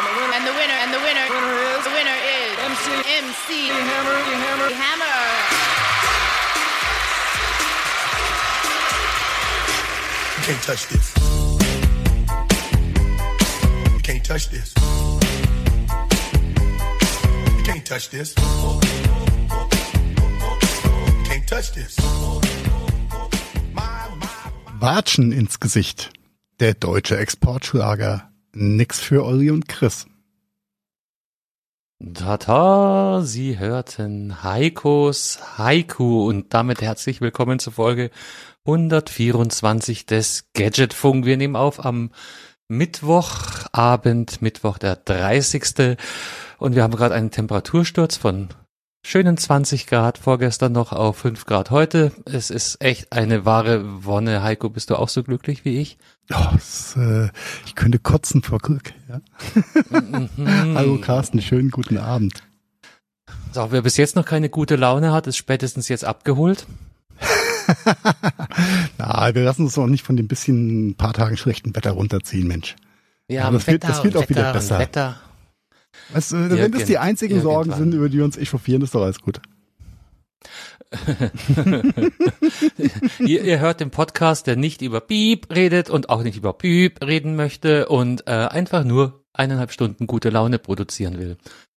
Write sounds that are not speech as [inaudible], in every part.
And the winner, and the winner, the winner is MC MC Hammer Hammer Hammer. You can't touch this. You can't touch this. You can't touch this. You can't touch this. Watschen ins Gesicht. Der deutsche Exportschlager. Nix für Olli und Chris. Tata, Sie hörten Heikos Haiku und damit herzlich willkommen zur Folge 124 des Gadgetfunk. Wir nehmen auf am Mittwochabend, Mittwoch der 30. Und wir haben gerade einen Temperatursturz von schönen 20 Grad, vorgestern noch auf 5 Grad heute. Es ist echt eine wahre Wonne. Heiko, bist du auch so glücklich wie ich? Oh, es, äh, ich könnte kotzen vor Glück. Ja. Hallo [laughs] Carsten, schönen guten Abend. So, wer bis jetzt noch keine gute Laune hat, ist spätestens jetzt abgeholt. [laughs] Na, wir lassen uns doch nicht von dem bisschen ein paar Tagen schlechten Wetter runterziehen, Mensch. Ja, Aber das wird- das wird auch wieder Wetter und besser. Wetter. Weißt du, wenn das die einzigen Sorgen sind, über die wir uns echauffieren, ist doch alles gut. [laughs] ihr, ihr hört den Podcast, der nicht über Piep redet und auch nicht über Piep reden möchte und äh, einfach nur eineinhalb Stunden gute Laune produzieren will.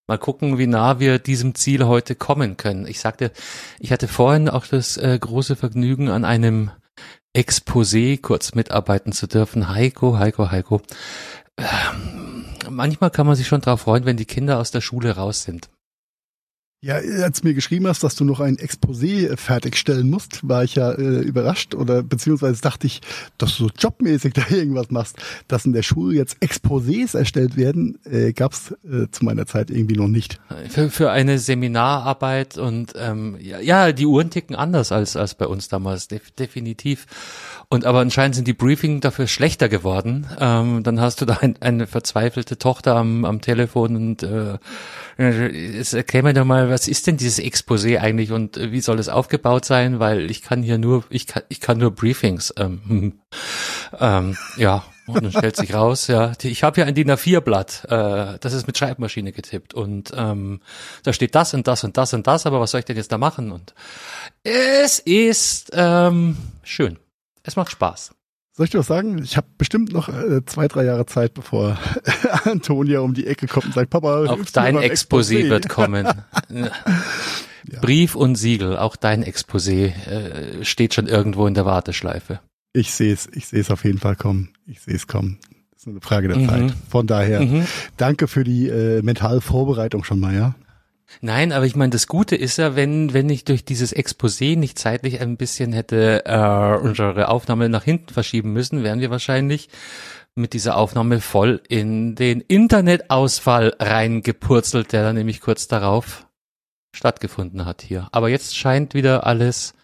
Mal gucken, wie nah wir diesem Ziel heute kommen können. Ich sagte, ich hatte vorhin auch das äh, große Vergnügen, an einem Exposé kurz mitarbeiten zu dürfen. Heiko, Heiko, Heiko. Ähm, manchmal kann man sich schon drauf freuen, wenn die Kinder aus der Schule raus sind. Ja, als du mir geschrieben hast, dass du noch ein Exposé äh, fertigstellen musst, war ich ja äh, überrascht oder beziehungsweise dachte ich, dass du jobmäßig [laughs] da irgendwas machst, dass in der Schule jetzt Exposés erstellt werden, äh, gab's äh, zu meiner Zeit irgendwie noch nicht. Für, für eine Seminararbeit und ähm, ja, ja, die Uhren ticken anders als, als bei uns damals, def definitiv. Und aber anscheinend sind die Briefing dafür schlechter geworden. Ähm, dann hast du da ein, eine verzweifelte Tochter am, am Telefon und äh, jetzt erklär mir doch mal, was ist denn dieses Exposé eigentlich und äh, wie soll es aufgebaut sein? Weil ich kann hier nur, ich kann, ich kann nur Briefings. Ähm, hm. [laughs] ähm, ja, und dann stellt sich raus, ja, ich habe hier ein DIN A4-Blatt, äh, das ist mit Schreibmaschine getippt und ähm, da steht das und das und das und das, aber was soll ich denn jetzt da machen? Und es ist ähm, schön. Es macht Spaß. Soll ich dir was sagen? Ich habe bestimmt noch äh, zwei, drei Jahre Zeit, bevor [laughs] Antonia um die Ecke kommt und sagt, Papa, Auch dein Exposé wird kommen. [laughs] Brief und Siegel, auch dein Exposé äh, steht schon irgendwo in der Warteschleife. Ich sehe es, ich sehe es auf jeden Fall kommen. Ich sehe es kommen. Das ist nur eine Frage der Mhm. Zeit. Von daher, Mhm. danke für die äh, mentale Vorbereitung schon mal, ja. Nein, aber ich meine, das Gute ist ja, wenn, wenn ich durch dieses Exposé nicht zeitlich ein bisschen hätte äh, unsere Aufnahme nach hinten verschieben müssen, wären wir wahrscheinlich mit dieser Aufnahme voll in den Internetausfall reingepurzelt, der dann nämlich kurz darauf stattgefunden hat hier. Aber jetzt scheint wieder alles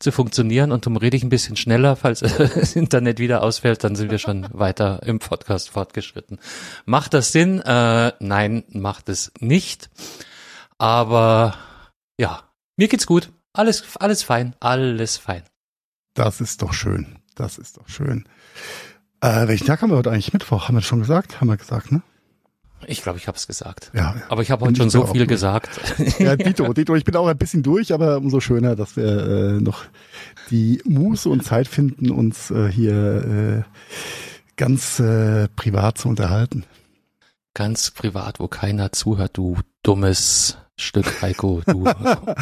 zu funktionieren und darum rede ich ein bisschen schneller, falls [laughs] das Internet wieder ausfällt, dann sind wir schon weiter im Podcast fortgeschritten. Macht das Sinn? Äh, nein, macht es nicht. Aber ja, mir geht's gut. Alles, alles fein, alles fein. Das ist doch schön. Das ist doch schön. Äh, welchen Tag haben wir heute eigentlich? Mittwoch, haben wir schon gesagt? Haben wir gesagt, ne? Ich glaube, ich habe es gesagt. Ja. Aber ich habe heute schon so viel durch. gesagt. [laughs] Ja, Dito, [laughs] Dito, ich bin auch ein bisschen durch, aber umso schöner, dass wir äh, noch die Muße und Zeit finden, uns äh, hier äh, ganz äh, privat zu unterhalten. Ganz privat, wo keiner zuhört, du dummes Stück Heiko, du,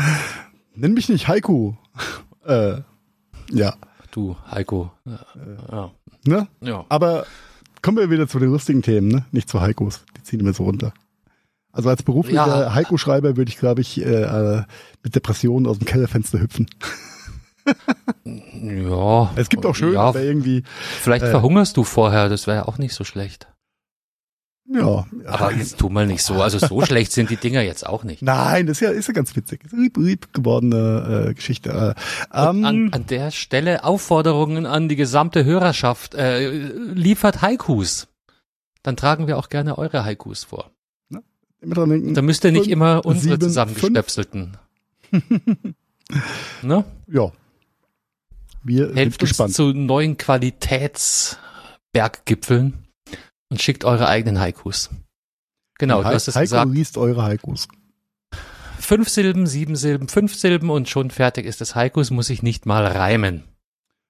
[laughs] Nenn mich nicht Haiku. äh, ja, du Heiko. Ja. ne? ja. Aber kommen wir wieder zu den lustigen Themen, ne? Nicht zu Heikos. Die ziehen immer so runter. Also als beruflicher Ja. Heiko-Schreiber würde ich, glaube ich, äh, äh, mit Depressionen aus dem Kellerfenster hüpfen. Ja. Es gibt auch schön, ja, aber irgendwie, Vielleicht äh, verhungerst du vorher, das wäre ja auch nicht so schlecht. Ja. Aber jetzt tu mal nicht so. Also so [laughs] schlecht sind die Dinger jetzt auch nicht. Nein, das ist ja, ist ja ganz witzig. Lieb, lieb gewordene äh, Geschichte. Äh, ähm, an, an der Stelle Aufforderungen an die gesamte Hörerschaft. Äh, liefert Haikus. Dann tragen wir auch gerne eure Haikus vor. immer dran denken. Da müsst ihr nicht Fünf, immer unsere sieben, zusammengestöpselten. [laughs] ne? Ja. Wir Helft sind uns gespannt. zu neuen Qualitätsberggipfeln und schickt eure eigenen Haikus. Genau, du hast es Heiko gesagt. liest eure Haikus. Fünf Silben, sieben Silben, fünf Silben und schon fertig ist das Haikus, muss ich nicht mal reimen.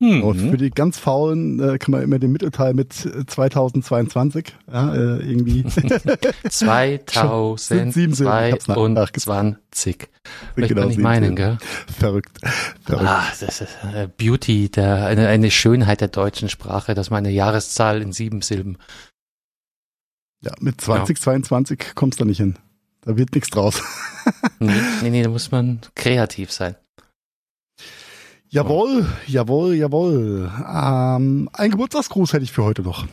Hm. Und für die ganz Faulen äh, kann man immer den Mittelteil mit äh, 2022 ja, äh, irgendwie [laughs] Sind sieben Silben, ich hab's nach- 2022. Vielleicht Genau, kann ich sieben meinen, Silben. gell? verrückt. verrückt. Ah, das ist äh, Beauty, der, eine, eine Schönheit der deutschen Sprache, dass meine Jahreszahl in sieben Silben. Ja, mit 2022 kommst du nicht hin. Da wird nichts draus. [laughs] Nee, nee, nee, da muss man kreativ sein. Jawohl, jawohl, jawohl. Ähm, ein Geburtstagsgruß hätte ich für heute noch.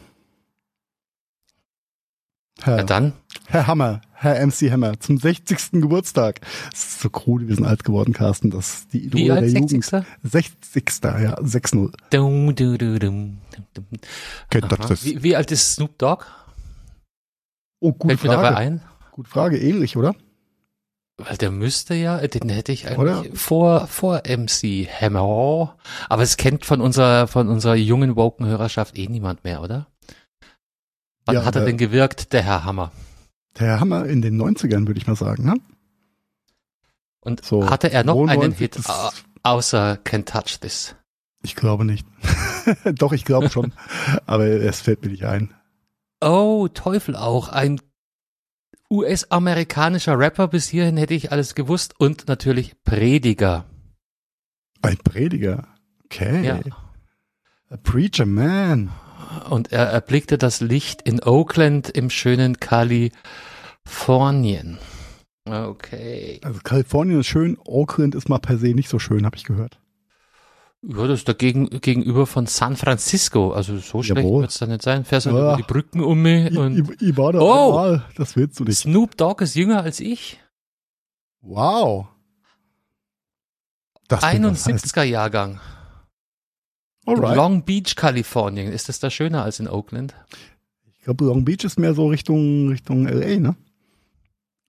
Herr, Ja, dann, Herr Hammer, Herr MC Hammer, zum 60. Geburtstag. Das ist so krude, wir sind alt geworden, Carsten. Das die wie Idole alt, der 60. Jugend. 60. Ja, 6-0. Dum, du, du, dum, dum, dum. Kennt das? Wie, wie alt ist Snoop Dogg? Oh, gute Fällt mir dabei Frage. ein? Gute Frage, ähnlich, oder? Weil der müsste ja, den hätte ich eigentlich Oder? vor, vor MC Hammer. Aber es kennt von unserer, von unserer jungen woken Hörerschaft eh niemand mehr, oder? Wann Ja, hat er denn gewirkt, der Herr Hammer? Der Herr Hammer in den 90ern, würde ich mal sagen. Ne? Und So, hatte er noch einen 92 Hit außer Can't Touch This? Ich glaube nicht. [laughs] Doch, ich glaube schon. Aber es fällt mir nicht ein. Oh, Teufel auch. Ein US-amerikanischer Rapper. Bis hierhin hätte ich alles gewusst. Und natürlich Prediger. Ein Prediger. Okay. Ja. A Preacher Man. Und er erblickte das Licht in Oakland im schönen Kalifornien. Okay. Also Kalifornien ist schön, Oakland ist mal per se nicht so schön, habe ich gehört. Ja, das ist dagegen, gegenüber von San Francisco. Also so schlecht Jawohl. wird's da nicht sein. Fährst halt Ja. über die Brücken um mich Ich, und ich, ich war da Oh! einmal, das willst du nicht. Snoop Dogg ist jünger als ich. Wow. Das will was heißen. 71er Jahrgang. Alright. Long Beach, Kalifornien. Ist das da schöner als in Oakland? Ich glaube, Long Beach ist mehr so Richtung, Richtung LA, ne?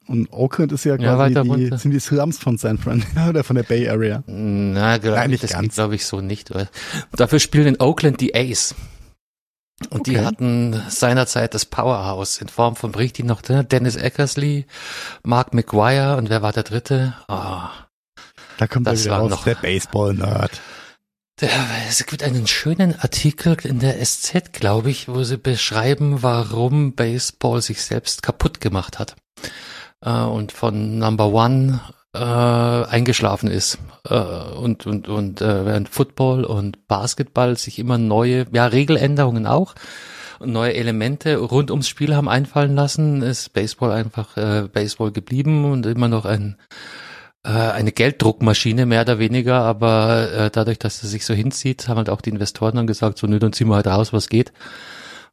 Und Oakland ist ja Ja, quasi weiter die, sind die Slums von San Fran [laughs] oder von der Bay Area. Na, glaub Nein, ich, nicht das ganz. geht, glaube ich, so nicht. Oder? Dafür spielen in Oakland die Ace. Und die Okay. hatten seinerzeit das Powerhouse in Form von, bricht die noch? Dennis Eckersley, Mark McGuire und wer war der dritte? Ah, Da kommt Das war raus, noch- der Baseball-Nerd. Es gibt einen schönen Artikel in der SZ, glaube ich, wo sie beschreiben, warum Baseball sich selbst kaputt gemacht hat äh, und von Number One äh, eingeschlafen ist äh, und und und äh, während Football und Basketball sich immer neue, ja Regeländerungen auch und neue Elemente rund ums Spiel haben einfallen lassen, ist Baseball einfach äh, Baseball geblieben und immer noch ein äh, eine Gelddruckmaschine mehr oder weniger, aber äh, dadurch, dass es sich so hinzieht, haben halt auch die Investoren dann gesagt, so nö, dann ziehen wir halt raus, was geht.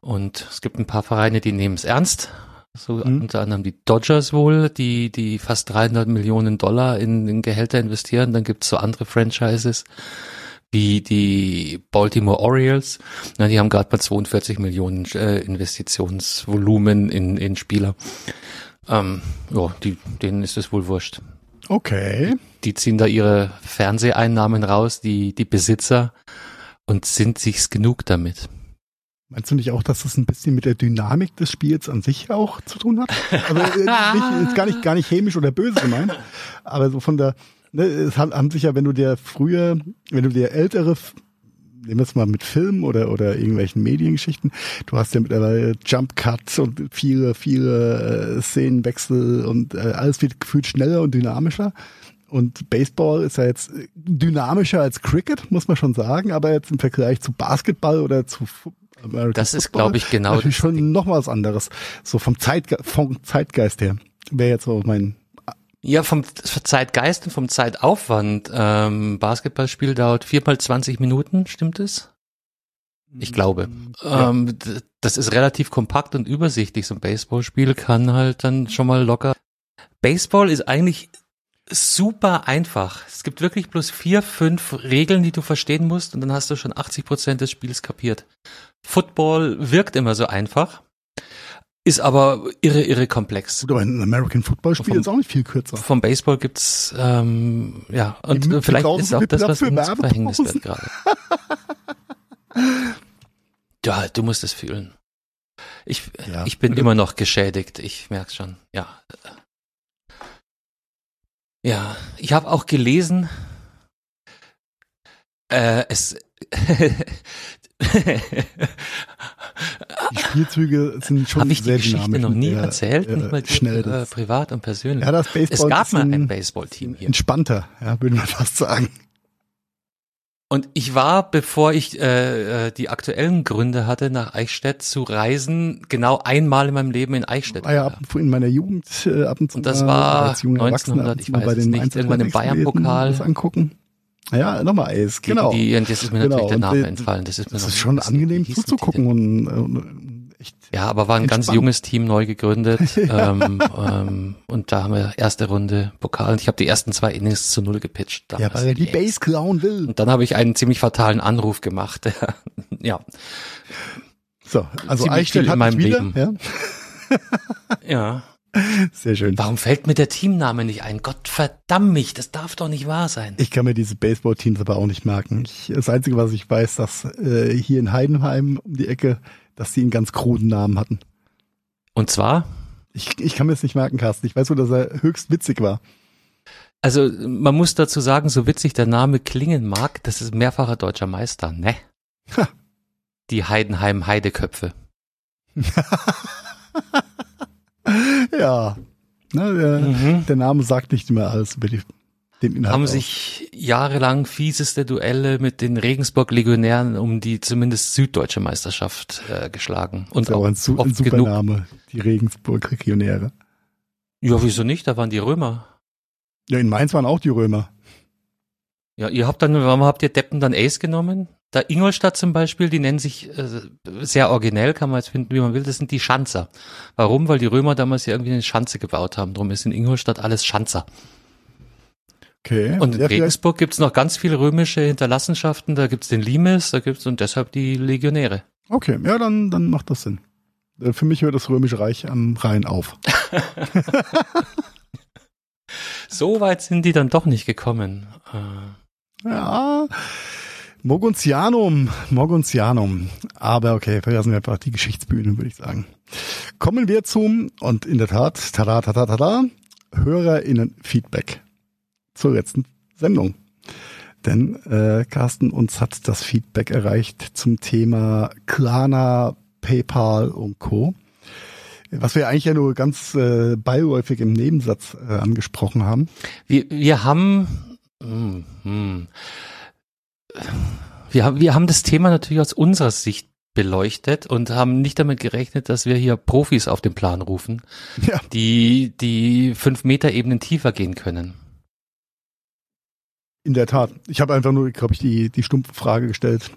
Und es gibt ein paar Vereine, die nehmen es ernst. So Mhm. unter anderem die Dodgers wohl, die die fast 300 Millionen Dollar in, in Gehälter investieren. Dann gibt's so andere Franchises wie die Baltimore Orioles. Na, die haben gerade mal 42 Millionen äh, Investitionsvolumen in, in Spieler. Ähm, ja, die, denen ist es wohl wurscht Okay. die ziehen da ihre Fernseheinnahmen raus, die, die Besitzer, und sind sich's genug damit. Meinst du nicht auch, dass das ein bisschen mit der Dynamik des Spiels an sich auch zu tun hat? Also äh, nicht, [laughs] ist gar nicht, gar nicht hämisch oder böse gemeint, aber so von der, ne, es haben, haben sich ja, wenn du dir früher, wenn du dir ältere, nehmen wir es mal mit Film oder, oder irgendwelchen Mediengeschichten, du hast ja mittlerweile Jump Cuts und viele, viele äh, Szenenwechsel und äh, alles wird gefühlt schneller und dynamischer. Und Baseball ist ja jetzt dynamischer als Cricket, muss man schon sagen, aber jetzt im Vergleich zu Basketball oder zu American Das ist, glaube ich, genau [laughs] das schon Ding. noch was anderes. So vom, Zeitge vom Zeitgeist her. Wäre jetzt so mein. Ja, vom Zeitgeist und vom Zeitaufwand. Ähm, Basketballspiel dauert viermal 20 Minuten, stimmt es? Ich glaube. Ja. Ähm, das ist relativ kompakt und übersichtlich. So ein Baseballspiel kann halt dann schon mal locker. Baseball ist eigentlich super einfach. Es gibt wirklich bloß vier, fünf Regeln, die du verstehen musst und dann hast du schon 80 Prozent des Spiels kapiert. Football wirkt immer so einfach, ist aber irre, irre komplex. Gut, aber ein American Football Spiel Vom- ist auch nicht viel kürzer. Vom Baseball gibt's ähm, ja und Die vielleicht ist auch das, was uns. Verhängnis wird gerade. [laughs] ja, du musst es fühlen. Ich, Ja. ich bin immer noch geschädigt, ich merk's schon, ja. Ja, ich habe auch gelesen, äh, es Die Spielzüge sind schon habe ich die sehr Geschichte dynamisch noch nie sehr, erzählt, äh, nicht mal dir, schnell. äh, privat und persönlich. ja, das es Baseball gab ist mal ein ein Baseballteam hier. entspannter, ja, würde man fast sagen. Und ich war, bevor ich äh, äh, die aktuellen Gründe hatte, nach Eichstätt zu reisen, genau einmal in meinem Leben in Eichstätt. War ja ab, in meiner Jugend äh, ab und zu Und das war als junger Erwachsener ab 1900, und zu ich weiß bei den nicht, irgendwann im Bayern-Pokal. Das angucken. Ja, nochmal Eis, genau. Die, und jetzt ist mir Genau, natürlich der Name entfallen. Das ist, mir Das ist schon angenehm zuzugucken und, und echt. Ja, aber war ein ganz Entspannt. junges Team neu gegründet [laughs] ähm, ähm, und da haben wir erste Runde Pokal und ich habe die ersten zwei Innings zu null gepitcht. Ja, damals. weil er die Base klauen will. Und dann habe ich einen ziemlich fatalen Anruf gemacht. [laughs] ja, So, also ziemlich Eichstätt viel in meinem wieder. Leben. Ja, ja. [laughs] sehr schön. Warum fällt mir der Teamname nicht ein? Gott verdammt mich, das darf doch nicht wahr sein. Ich kann mir diese Baseball-Teams aber auch nicht merken. Ich, das Einzige, was ich weiß, dass äh, hier in Heidenheim um die Ecke, dass die einen ganz kruden Namen hatten. Und zwar, Ich, ich kann mir das nicht merken, Carsten. Ich weiß nur, dass er höchst witzig war. also man muss dazu sagen, so witzig der Name klingen mag, das ist mehrfacher deutscher Meister, ne? Ha. Die Heidenheim Heideköpfe. [laughs] Ja. Ne, der, Mhm. der Name sagt nicht immer alles über die, den Inhalt. haben aus. sich jahrelang fieseste Duelle mit den Regensburg-Legionären um die zumindest süddeutsche Meisterschaft äh, geschlagen. Und Das ist auch ein, su ein super. Name, die Regensburg-Regionäre. Ja, wieso nicht? Da waren die Römer. Ja, in Mainz waren auch die Römer. Ja, ihr habt dann, warum habt ihr Deppen dann Ace genommen? Da Ingolstadt zum Beispiel, die nennen sich äh, sehr originell, kann man jetzt finden, wie man will, das sind die Schanzer. Warum? Weil die Römer damals ja irgendwie eine Schanze gebaut haben. Darum ist in Ingolstadt alles Schanzer. Okay. Und in ja, Regensburg gibt's noch ganz viele römische Hinterlassenschaften. Da gibt's den Limes, da gibt's und deshalb die Legionäre. okay, ja, dann, dann macht das Sinn. Äh, Für mich hört das Römische Reich am Rhein auf. [laughs] So weit sind die dann doch nicht gekommen. Äh, Ja, Moguntianum, Moguntianum. Aber okay, verlassen wir einfach die Geschichtsbühne, würde ich sagen. Kommen wir zum, und in der Tat, tada, tada, tada, HörerInnen-Feedback zur letzten Sendung. Denn äh, Carsten, uns hat das Feedback erreicht zum Thema Klarna, PayPal und Co. Was wir eigentlich ja nur ganz äh, beiläufig im Nebensatz äh, angesprochen haben. Wir, wir haben, hm, hm, wir haben, wir haben das Thema natürlich aus unserer Sicht beleuchtet und haben nicht damit gerechnet, dass wir hier Profis auf den Plan rufen, Ja. die, die fünf Meter Ebenen tiefer gehen können. In der Tat. Ich habe einfach nur, glaube ich, die, die stumpfe Frage gestellt,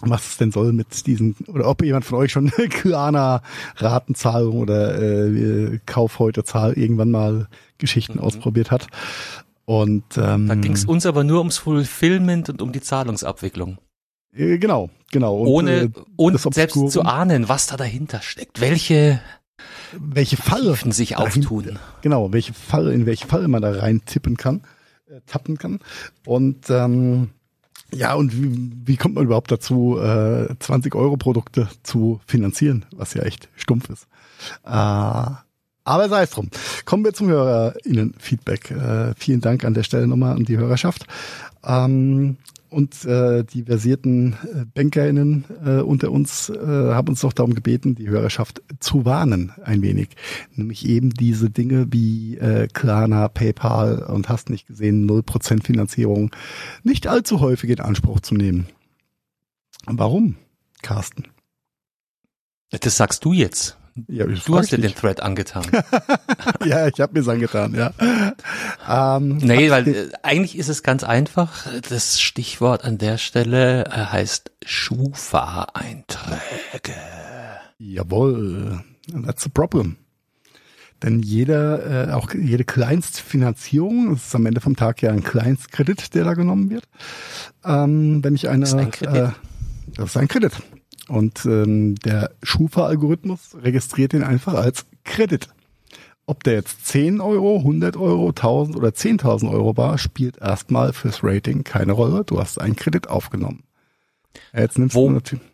was es denn soll mit diesen, oder ob jemand von euch schon [laughs] Klarna Ratenzahlung oder äh, Kauf heute Zahl irgendwann mal Geschichten Mhm. ausprobiert hat. Und ähm, Da ging es uns aber nur ums Fulfillment und um die Zahlungsabwicklung. äh, genau, genau. Und, ohne äh, und selbst zu ahnen, was da dahinter steckt, welche welche Falle Tiefen sich auftun. Genau, welche Falle, in welche Falle man da rein tippen kann, tappen kann. Und ähm, ja, und wie, wie kommt man überhaupt dazu, äh, 20 Euro Produkte zu finanzieren, was ja echt stumpf ist. Äh, aber sei es drum. Kommen wir zum HörerInnen-Feedback. Äh, vielen Dank an der Stelle nochmal an die Hörerschaft. Ähm, und äh, die versierten äh, BankerInnen äh, unter uns äh, haben uns doch darum gebeten, die Hörerschaft zu warnen ein wenig. Nämlich eben diese Dinge wie äh, Klarna, PayPal und hast nicht gesehen, 0% Finanzierung nicht allzu häufig in Anspruch zu nehmen. Warum, Carsten? Das sagst du jetzt. Ja, Du hast dir den. Thread angetan. [laughs] Ja, ich habe mir's angetan, ja. Ähm, Nee, weil äh, eigentlich ist es ganz einfach. Das Stichwort an der Stelle äh, heißt Schufa-Einträge. Jawohl, that's a problem. Denn jeder, äh, auch jede Kleinstfinanzierung, das ist am Ende vom Tag ja ein Kleinstkredit, der da genommen wird. Ähm, wenn ich eine, Das ist ein Kredit. Äh, das ist ein Kredit. Und ähm, der Schufa-Algorithmus registriert den einfach als Kredit. Ob der jetzt 10 Euro, 100 Euro, 1000 oder 10.000 Euro war, spielt erstmal fürs Rating keine Rolle. Du hast einen Kredit aufgenommen. Ja, Jetzt nimmst Wo- du natürlich.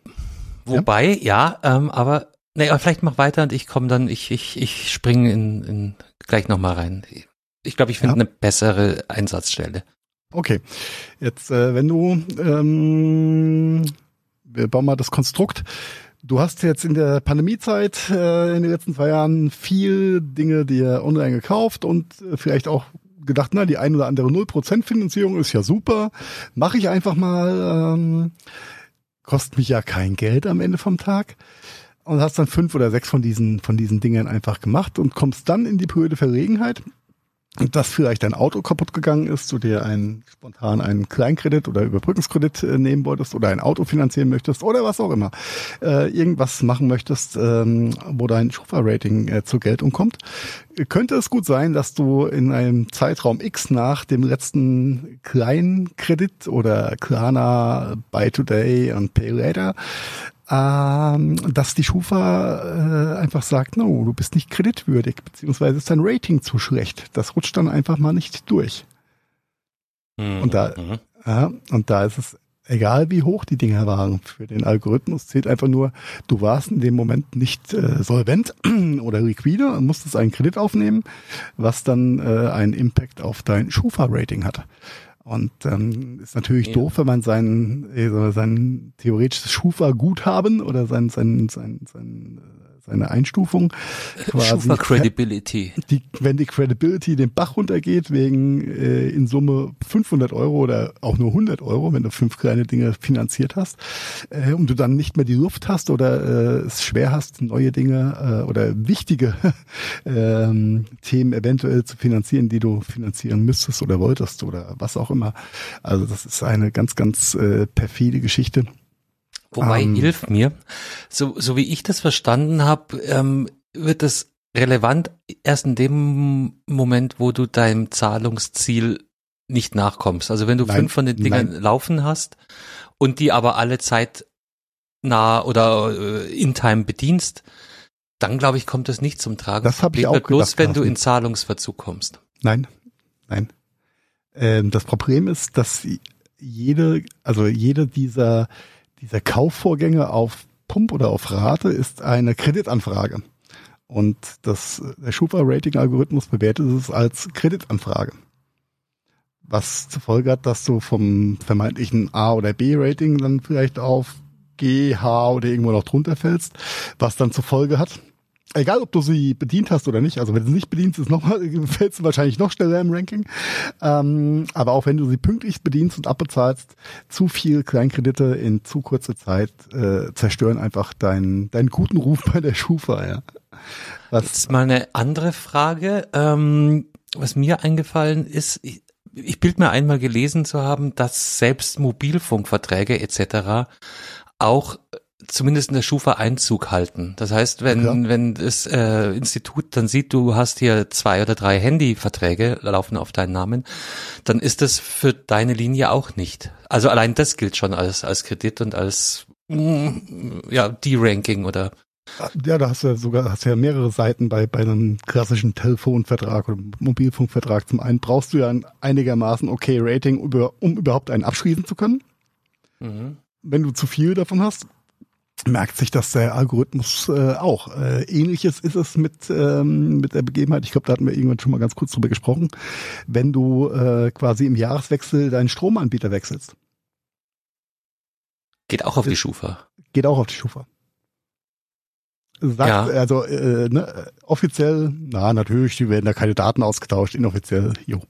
Wobei, ja, ähm, aber Nee, aber vielleicht mach weiter und ich komme dann, ich, ich, ich springe in, in gleich nochmal rein. Ich glaube, ich finde Ja. eine bessere Einsatzstelle. Okay, jetzt äh, wenn du, ähm, wir bauen mal das Konstrukt. Du hast jetzt in der Pandemiezeit äh, in den letzten zwei Jahren viel Dinge dir online gekauft und äh, vielleicht auch gedacht, na, die ein oder andere 0% Finanzierung ist ja super. Mache ich einfach mal. Ähm, kostet mich ja kein Geld am Ende vom Tag. Und hast dann fünf oder sechs von diesen, von diesen Dingen einfach gemacht und kommst dann in die blöde Verlegenheit, dass vielleicht dein Auto kaputt gegangen ist, du dir einen spontan einen Kleinkredit oder Überbrückungskredit äh, nehmen wolltest oder ein Auto finanzieren möchtest oder was auch immer. Äh, irgendwas machen möchtest, ähm, wo dein Schufa-Rating äh, zur Geltung kommt. Könnte es gut sein, dass du in einem Zeitraum X nach dem letzten Kleinkredit oder Klarna, Buy Today und Pay Later ähm, dass die Schufa äh, einfach sagt, no, du bist nicht kreditwürdig, beziehungsweise ist dein Rating zu schlecht. Das rutscht dann einfach mal nicht durch. Und da- Mhm. Ja, und da ist es egal, wie hoch die Dinger waren. Für den Algorithmus zählt einfach nur, du warst in dem Moment nicht äh, solvent [clears throat] oder liquide und musstest einen Kredit aufnehmen, was dann äh, einen Impact auf dein Schufa-Rating hat. Und ähm, ist natürlich Ja. doof, wenn man sein, äh, sein theoretisches Schufa-Guthaben oder sein, sein, sein, sein, äh, seine Einstufung quasi Schufa [laughs] Credibility. die, wenn die Credibility den Bach runtergeht wegen äh, in Summe 500 Euro oder auch nur 100 Euro, wenn du fünf kleine Dinge finanziert hast, äh, und du dann nicht mehr die Luft hast oder äh, es schwer hast, neue Dinge äh, oder wichtige [laughs] ähm, Themen eventuell zu finanzieren, die du finanzieren müsstest oder wolltest oder was auch immer. Also das ist eine ganz, ganz äh, perfide Geschichte. Wobei, Ähm. hilf mir, so, so wie ich das verstanden habe, ähm, wird das relevant erst in dem Moment, wo du deinem Zahlungsziel nicht nachkommst. Also wenn du Nein, fünf von den Dingern nein. laufen hast und die aber alle Zeit nah oder äh, in Time bedienst, dann glaube ich, kommt das nicht zum Tragen. Das hab ich auch bloß, gedacht, wenn du in Zahlungsverzug kommst. Nein, nein. Ähm, das Problem ist, dass jede, also jede dieser, dieser Kaufvorgänge auf Pump oder auf Rate ist eine Kreditanfrage. Und das, der Schufa-Rating-Algorithmus bewertet es als Kreditanfrage. Was zur Folge hat, dass du vom vermeintlichen A- oder B-Rating dann vielleicht auf G, H oder irgendwo noch drunter fällst, was dann zur Folge hat, egal ob du sie bedient hast oder nicht, also wenn du sie nicht bedienst, ist noch [laughs] fällst du wahrscheinlich noch schneller im Ranking. Ähm, aber auch wenn du sie pünktlich bedienst und abbezahlst, zu viel Kleinkredite in zu kurzer Zeit äh, zerstören einfach deinen deinen guten Ruf bei der Schufa. Ja. Was, Jetzt mal eine andere Frage, ähm, was mir eingefallen ist, ich, ich bild mir einmal gelesen zu haben, dass selbst Mobilfunkverträge etc. auch zumindest in der Schufa Einzug halten. Das heißt, wenn, Ja. wenn das äh, Institut dann sieht, du hast hier zwei oder drei Handyverträge laufen auf deinen Namen, dann ist das für deine Linie auch nicht. Also allein das gilt schon als, als Kredit und als mm, ja, D-Ranking oder ja, da hast du ja sogar hast ja mehrere Seiten bei bei einem klassischen Telefonvertrag oder Mobilfunkvertrag. Zum einen brauchst du ja ein einigermaßen okay Rating, über, um überhaupt einen abschließen zu können. mhm. wenn du zu viel davon hast, merkt sich das der Algorithmus äh, auch. Äh, Ähnliches ist es mit, ähm, mit der Begebenheit, ich glaube, da hatten wir irgendwann schon mal ganz kurz drüber gesprochen, wenn du äh, quasi im Jahreswechsel deinen Stromanbieter wechselst. geht auch auf die Schufa. Geht auch auf die Schufa. Sagt, Ja. also äh, ne, offiziell, na natürlich, die werden da keine Daten ausgetauscht, inoffiziell, jo.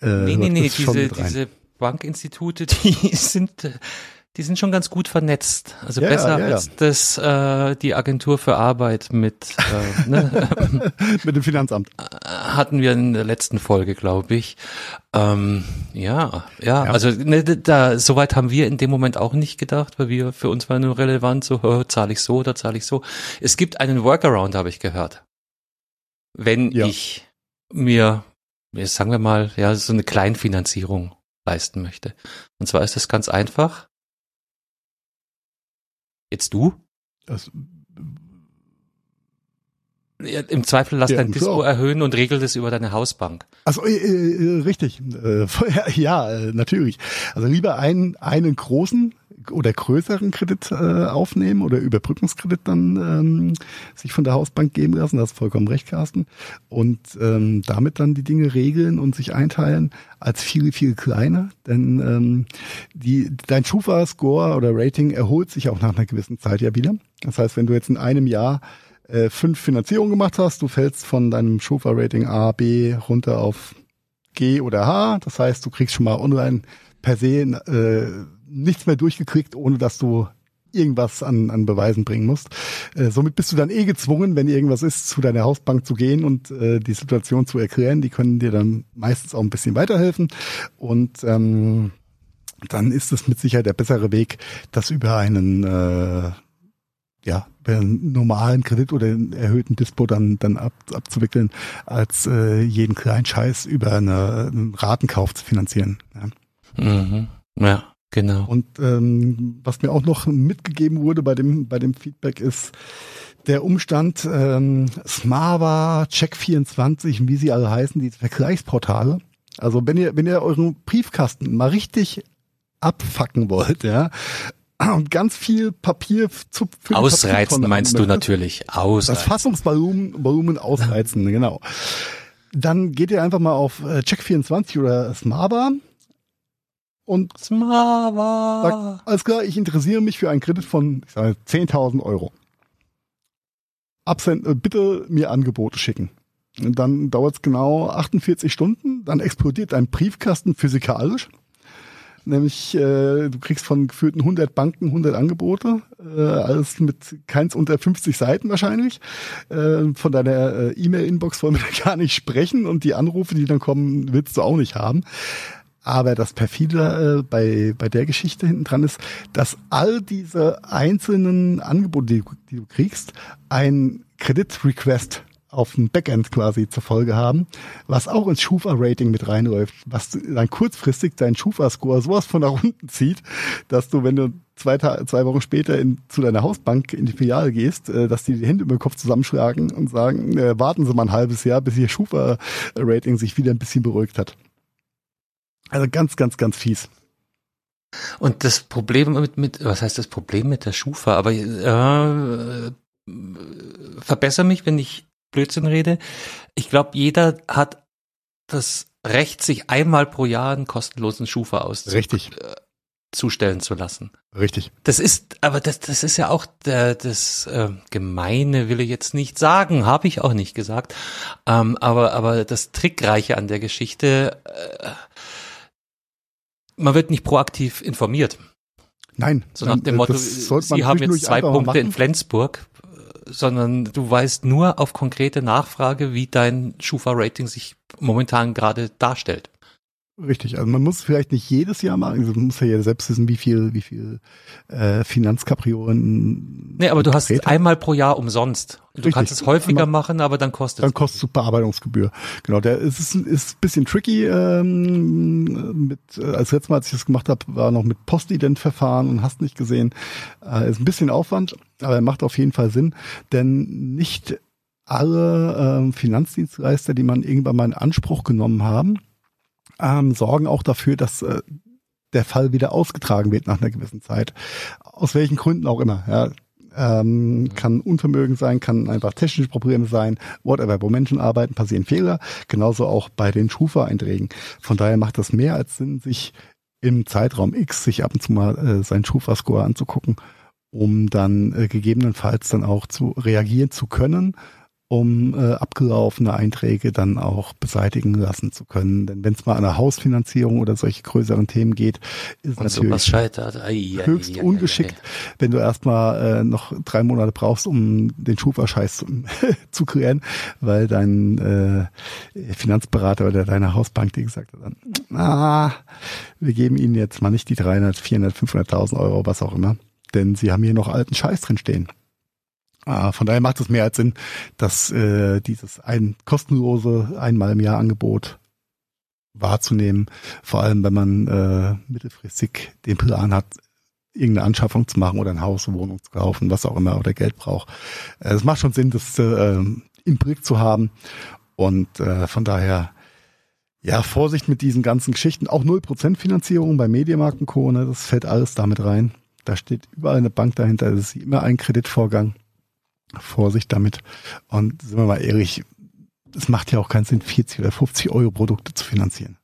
Äh, Nee, nee, nee, diese, diese Bankinstitute, [laughs] die sind, äh, die sind schon ganz gut vernetzt. Also Ja, besser ja, ja. als das, äh, die Agentur für Arbeit mit, äh, ne, [laughs] mit dem Finanzamt. hatten wir in der letzten Folge, glaube ich. Ähm, ja, ja, also ne, da, soweit haben wir in dem Moment auch nicht gedacht, weil wir, für uns war nur relevant, so, oh, zahle ich so oder zahle ich so. Es gibt einen Workaround, habe ich gehört. Wenn ich mir, jetzt sagen wir mal, ja, so eine Kleinfinanzierung leisten möchte. Und zwar ist das ganz einfach. Jetzt du? Das, Ja, Im Zweifel lass Ja, dein. Dispo erhöhen und regel das über deine Hausbank. Also äh, äh, richtig, äh, [laughs] ja, äh, natürlich. Also lieber einen einen großen oder größeren Kredit äh, aufnehmen oder Überbrückungskredit dann ähm, sich von der Hausbank geben lassen. Das ist vollkommen recht, Carsten. Und ähm, damit dann die Dinge regeln und sich einteilen als viel, viel kleiner. Denn ähm, die, dein Schufa-Score oder Rating erholt sich auch nach einer gewissen Zeit ja wieder. Das heißt, wenn du jetzt in einem Jahr äh, fünf Finanzierungen gemacht hast, du fällst von deinem Schufa-Rating A, B runter auf G oder H. Das heißt, du kriegst schon mal online per se äh, nichts mehr durchgekriegt, ohne dass du irgendwas an, an Beweisen bringen musst. Äh, somit bist du dann eh gezwungen, wenn irgendwas ist, zu deiner Hausbank zu gehen und äh, die Situation zu erklären. Die können dir dann meistens auch ein bisschen weiterhelfen. Und ähm, dann ist es mit Sicherheit der bessere Weg, das über einen äh, ja, einen normalen Kredit oder einen erhöhten Dispo dann, dann ab, abzuwickeln, als äh, jeden kleinen Scheiß über eine, einen Ratenkauf zu finanzieren. Ja. Mhm. Ja, genau. Und ähm, was mir auch noch mitgegeben wurde bei dem, bei dem Feedback ist der Umstand, ähm, Smava, Check24, wie sie alle heißen, die Vergleichsportale. Also wenn ihr, wenn ihr euren Briefkasten mal richtig abfacken wollt, ja, und ganz viel Papier zu Ausreizen meinst du natürlich. Ausreizen. Das Fassungsvolumen Volumen ausreizen, genau. Dann geht ihr einfach mal auf äh, Check24 oder Smava und Smava. sagt, alles klar, ich interessiere mich für einen Kredit von ich sage, 10.000 Euro. Absend, äh, bitte mir Angebote schicken. Und dann dauert es genau 48 Stunden, dann explodiert dein Briefkasten physikalisch nämlich äh, du kriegst von geführten 100 Banken 100 Angebote, äh, alles mit keins unter 50 Seiten wahrscheinlich. Äh, von deiner äh, E-Mail-Inbox wollen wir [laughs] gar nicht sprechen und die Anrufe, die dann kommen, willst du auch nicht haben. Aber das perfide äh, bei, bei der Geschichte hinten dran ist, dass all diese einzelnen Angebote, die, die du kriegst, ein Kredit-Request auf dem Backend quasi zur Folge haben, was auch ins Schufa-Rating mit reinläuft, was dann kurzfristig deinen Schufa-Score sowas von nach unten zieht, dass du, wenn du zwei, zwei Wochen später in, zu deiner Hausbank in die Filiale gehst, äh, dass die die Hände über den Kopf zusammenschlagen und sagen, äh, warten Sie mal ein halbes Jahr, bis Ihr Schufa-Rating sich wieder ein bisschen beruhigt hat. Also ganz, ganz, ganz fies. Und das Problem mit, mit was heißt das Problem mit der Schufa? Aber äh, verbessere mich, wenn ich Blödsinn rede. Ich glaube, jeder hat das Recht, sich einmal pro Jahr einen kostenlosen Schufa auszustellen äh, zu lassen. Richtig. Das ist, aber das, das ist ja auch der, das äh, Gemeine, will ich jetzt nicht sagen, habe ich auch nicht gesagt. Ähm, aber, aber das Trickreiche an der Geschichte, äh, man wird nicht proaktiv informiert. Nein. So nach dem äh, Motto, Sie haben jetzt zwei Punkte in Flensburg sondern du weißt nur auf konkrete Nachfrage, wie dein Schufa-Rating sich momentan gerade darstellt. Richtig, also man muss vielleicht nicht jedes Jahr machen, also man muss ja selbst wissen, wie viel, wie viel äh, Finanzkapriolen. Nee, aber du hast Vertreter. einmal pro Jahr umsonst. Du Richtig. kannst es häufiger einmal, machen, aber dann kostet Dann kostet es Bearbeitungsgebühr. Genau, der ist, ist, ist bisschen tricky. Ähm, mit, äh, als letztes Mal, als ich das gemacht habe, war noch mit Postident-Verfahren und hast nicht gesehen. Äh, ist ein bisschen Aufwand, aber er macht auf jeden Fall Sinn, denn nicht alle ähm, Finanzdienstleister, die man irgendwann mal in Anspruch genommen haben, ähm, sorgen auch dafür, dass äh, der Fall wieder ausgetragen wird nach einer gewissen Zeit. Aus welchen Gründen auch immer. Ja. Ähm, kann Unvermögen sein, kann einfach technische Probleme sein, whatever. Wo Menschen arbeiten, passieren Fehler. Genauso auch bei den Schufa-Einträgen. Von daher macht das mehr als Sinn, sich im Zeitraum X sich ab und zu mal äh, seinen Schufa-Score anzugucken, um dann äh, gegebenenfalls dann auch zu reagieren zu können um äh, abgelaufene Einträge dann auch beseitigen lassen zu können. Denn wenn es mal an eine Hausfinanzierung oder solche größeren Themen geht, ist es natürlich scheitert. Ai, höchst ai, ai, ungeschickt, wenn du erstmal äh, noch drei Monate brauchst, um den Schufa-Scheiß zu, [laughs] zu klären, weil dein äh, Finanzberater oder deine Hausbank dir gesagt hat, dann, ah, wir geben Ihnen jetzt mal nicht die 300, 400, 500.000 Euro, was auch immer, denn Sie haben hier noch alten Scheiß drin stehen. Ah, von daher macht es mehr als Sinn, dass äh, dieses ein kostenlose einmal im Jahr Angebot wahrzunehmen, vor allem wenn man äh, mittelfristig den Plan hat, irgendeine Anschaffung zu machen oder ein Haus, eine Wohnung zu kaufen, was auch immer oder Geld braucht. Äh, es macht schon Sinn, das äh, im Blick zu haben und äh, von daher ja, Vorsicht mit diesen ganzen Geschichten. Auch 0% Finanzierung bei Mediamarkt und Co. Ne, das fällt alles damit rein. Da steht überall eine Bank dahinter. Das ist immer ein Kreditvorgang. Vorsicht damit. Und sind wir mal ehrlich, es macht ja auch keinen Sinn, 40 oder 50 Euro Produkte zu finanzieren.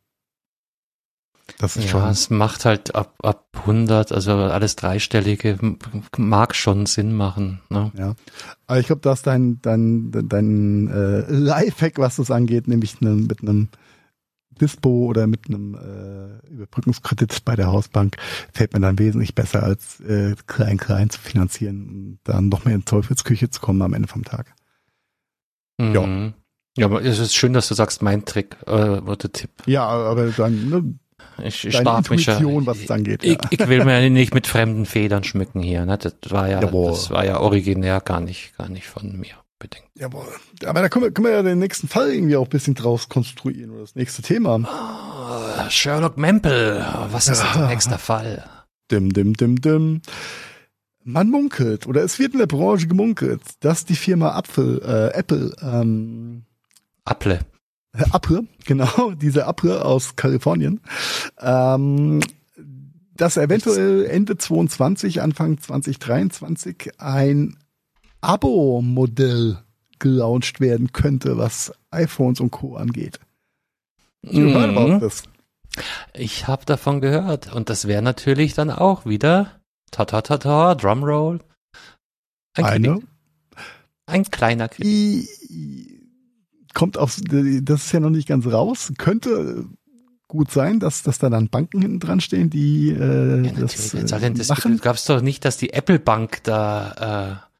Das ist ja, schon. es macht halt ab, ab 100, also alles dreistellige mag schon Sinn machen. Ne? Ja, aber ich glaube, dass dein dein dein äh, Lifehack, was das angeht, nämlich ne, mit einem Dispo oder mit einem äh, Überbrückungskredit bei der Hausbank fällt mir dann wesentlich besser als äh, klein klein zu finanzieren und dann noch mehr in Teufelsküche zu kommen am Ende vom Tag. Mhm. Ja. Ja, aber es ist schön, dass du sagst, mein Trick äh, oder Tipp. Ja, aber dann, ne, ich, ich Deine Intuition, mich, was es angeht. Ich, ja. ich, will mir nicht mit fremden Federn schmücken hier. Ne? Das war ja, [laughs] Jawohl. das war ja originär gar nicht, gar nicht von mir bedingt. Jawohl. Aber da können wir, können wir ja den nächsten Fall irgendwie auch ein bisschen draus konstruieren oder das nächste Thema. Oh, Sherlock Mempel. Was ist ja. der nächste Fall? Dim, dim, dim, dim. Man munkelt oder es wird in der Branche gemunkelt, dass die Firma Apfel, äh, Apple, ähm, Apple. Apre, [laughs] genau, diese Apre aus Kalifornien, ähm, dass eventuell Ende 22, Anfang 2023 ein Abo-Modell gelauncht werden könnte, was iPhones und Co. angeht. Mhm. Ich habe davon gehört und das wäre natürlich dann auch wieder ta ta ta ta Drumroll. Ein Eine? Ein kleiner Krieg kommt auf, das ist ja noch nicht ganz raus. Könnte gut sein, dass, dass da dann Banken hinten dran stehen, die äh, ja, das, äh, das machen. Gab es doch nicht, dass die Apple Bank da äh,